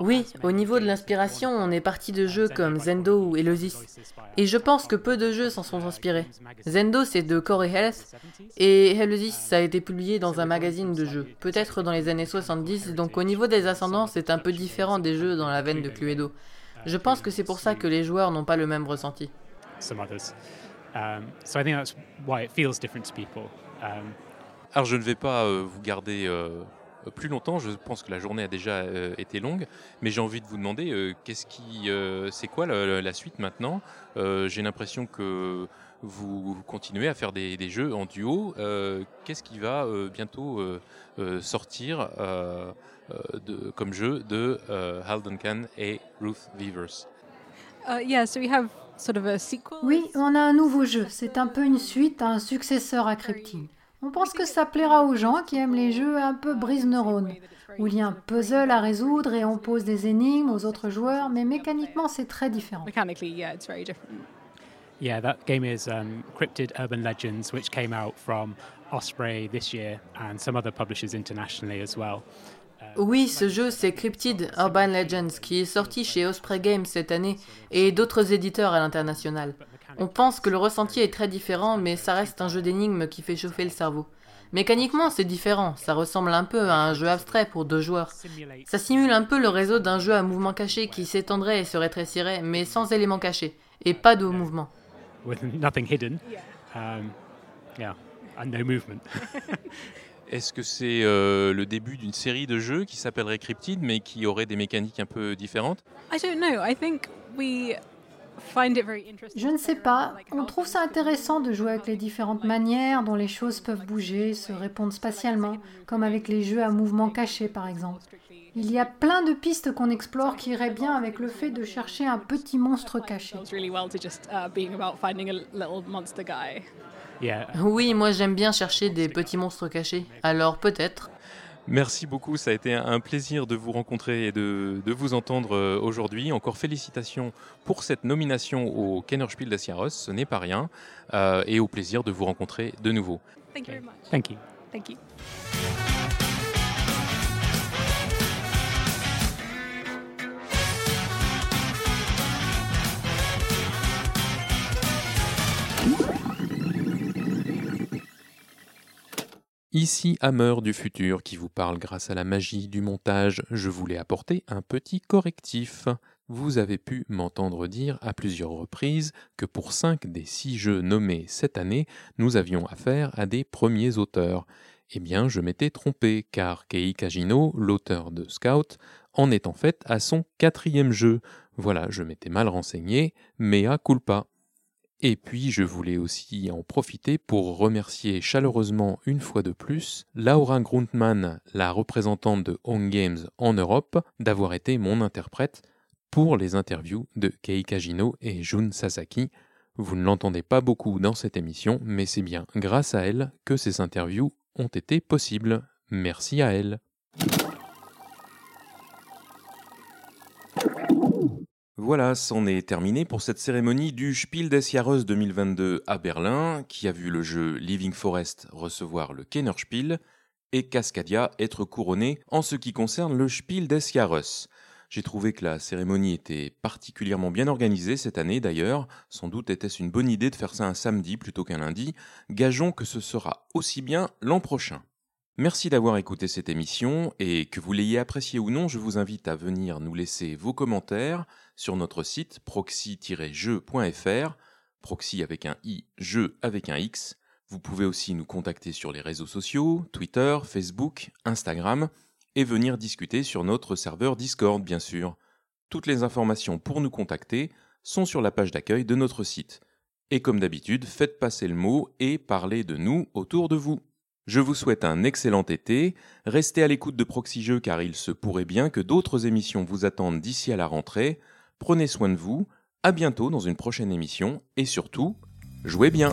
Oui, au niveau de l'inspiration, on est parti de jeux comme Zendo ou Elosis. Et je pense que peu de jeux s'en sont inspirés. Zendo, c'est de Corey Health, et Elosis, ça a été publié dans un magazine de jeux, peut-être dans les années 70, donc au niveau des ascendants, c'est un peu différent des jeux dans la veine de Cluedo. Je pense que c'est pour ça que les joueurs n'ont pas le même ressenti. Um, Alors je ne vais pas euh, vous garder euh, plus longtemps. Je pense que la journée a déjà euh, été longue, mais j'ai envie de vous demander qu'est-ce qui, c'est quoi la, suite maintenant? J'ai l'impression que vous continuez à faire des, jeux en duo. qu'est-ce qui va bientôt sortir de, comme jeu de Hal Duncan et Ruth Weavers? Uh, yeah, so we have oui, on a un nouveau jeu. C'est un peu une suite, un successeur à Cryptid. On pense que ça plaira aux gens qui aiment les jeux un peu brise-neurones, où il y a un puzzle à résoudre et on pose des énigmes aux autres joueurs, mais mécaniquement c'est très différent. Yeah, that game is um, Cryptid Urban Legends, which came out from Osprey this year and some other publishers internationally as well. Oui, ce jeu, c'est Cryptid Urban Legends, qui est sorti chez Osprey Games cette année, et d'autres éditeurs à l'international. On pense que le ressenti est très différent, mais ça reste un jeu d'énigmes qui fait chauffer le cerveau. Mécaniquement, c'est différent, ça ressemble un peu à un jeu abstrait pour deux joueurs. Ça simule un peu le réseau d'un jeu à mouvement caché qui s'étendrait et se rétrécirait, mais sans éléments cachés, et pas de mouvement. Um, no movement. (laughs) Est-ce que c'est euh, le début d'une série de jeux qui s'appellerait Cryptid, mais qui aurait des mécaniques un peu différentes? Je ne sais pas. On trouve ça intéressant de jouer avec les différentes manières dont les choses peuvent bouger, se répondre spatialement, comme avec les jeux à mouvement caché par exemple. Il y a plein de pistes qu'on explore qui iraient bien avec le fait de chercher un petit monstre caché. Oui, moi j'aime bien chercher des petits monstres cachés. Alors peut-être. Merci beaucoup, ça a été un plaisir de vous rencontrer et de, vous entendre euh, aujourd'hui. Encore félicitations pour cette nomination au Kennerspiel des Jahres, ce n'est pas rien, euh, et au plaisir de vous rencontrer de nouveau. Thank you Thank you. Thank you. Ici Hammer du futur qui vous parle grâce à la magie du montage. Je voulais apporter un petit correctif. Vous avez pu m'entendre dire à plusieurs reprises que pour 5 des 6 jeux nommés cette année, nous avions affaire à des premiers auteurs. Eh bien, je m'étais trompé, car Kei Kajino, l'auteur de Scout, en est en fait à son quatrième jeu. Voilà, je m'étais mal renseigné, mais à culpa. Et puis je voulais aussi en profiter pour remercier chaleureusement une fois de plus Laura Grundmann, la représentante de Home Games en Europe, d'avoir été mon interprète pour les interviews de Kei Kajino et Jun Sasaki. Vous ne l'entendez pas beaucoup dans cette émission, mais c'est bien grâce à elle que ces interviews ont été possibles. Merci à elle. Voilà, c'en est terminé pour cette cérémonie du Spiel des Jahres 2022 à Berlin, qui a vu le jeu Living Forest recevoir le Kennerspiel et Cascadia être couronné en ce qui concerne le Spiel des Jahres. J'ai trouvé que la cérémonie était particulièrement bien organisée cette année d'ailleurs. Sans doute était-ce une bonne idée de faire ça un samedi plutôt qu'un lundi. Gageons que ce sera aussi bien l'an prochain. Merci d'avoir écouté cette émission et que vous l'ayez appréciée ou non, je vous invite à venir nous laisser vos commentaires sur notre site proxy-jeu.fr, proxy avec un i, jeu avec un x. Vous pouvez aussi nous contacter sur les réseaux sociaux, Twitter, Facebook, Instagram, et venir discuter sur notre serveur Discord, bien sûr. Toutes les informations pour nous contacter sont sur la page d'accueil de notre site. Et comme d'habitude, faites passer le mot et parlez de nous autour de vous. Je vous souhaite un excellent été, restez à l'écoute de Proxy Jeux car il se pourrait bien que d'autres émissions vous attendent d'ici à la rentrée. Prenez soin de vous, à bientôt dans une prochaine émission. Et surtout, jouez bien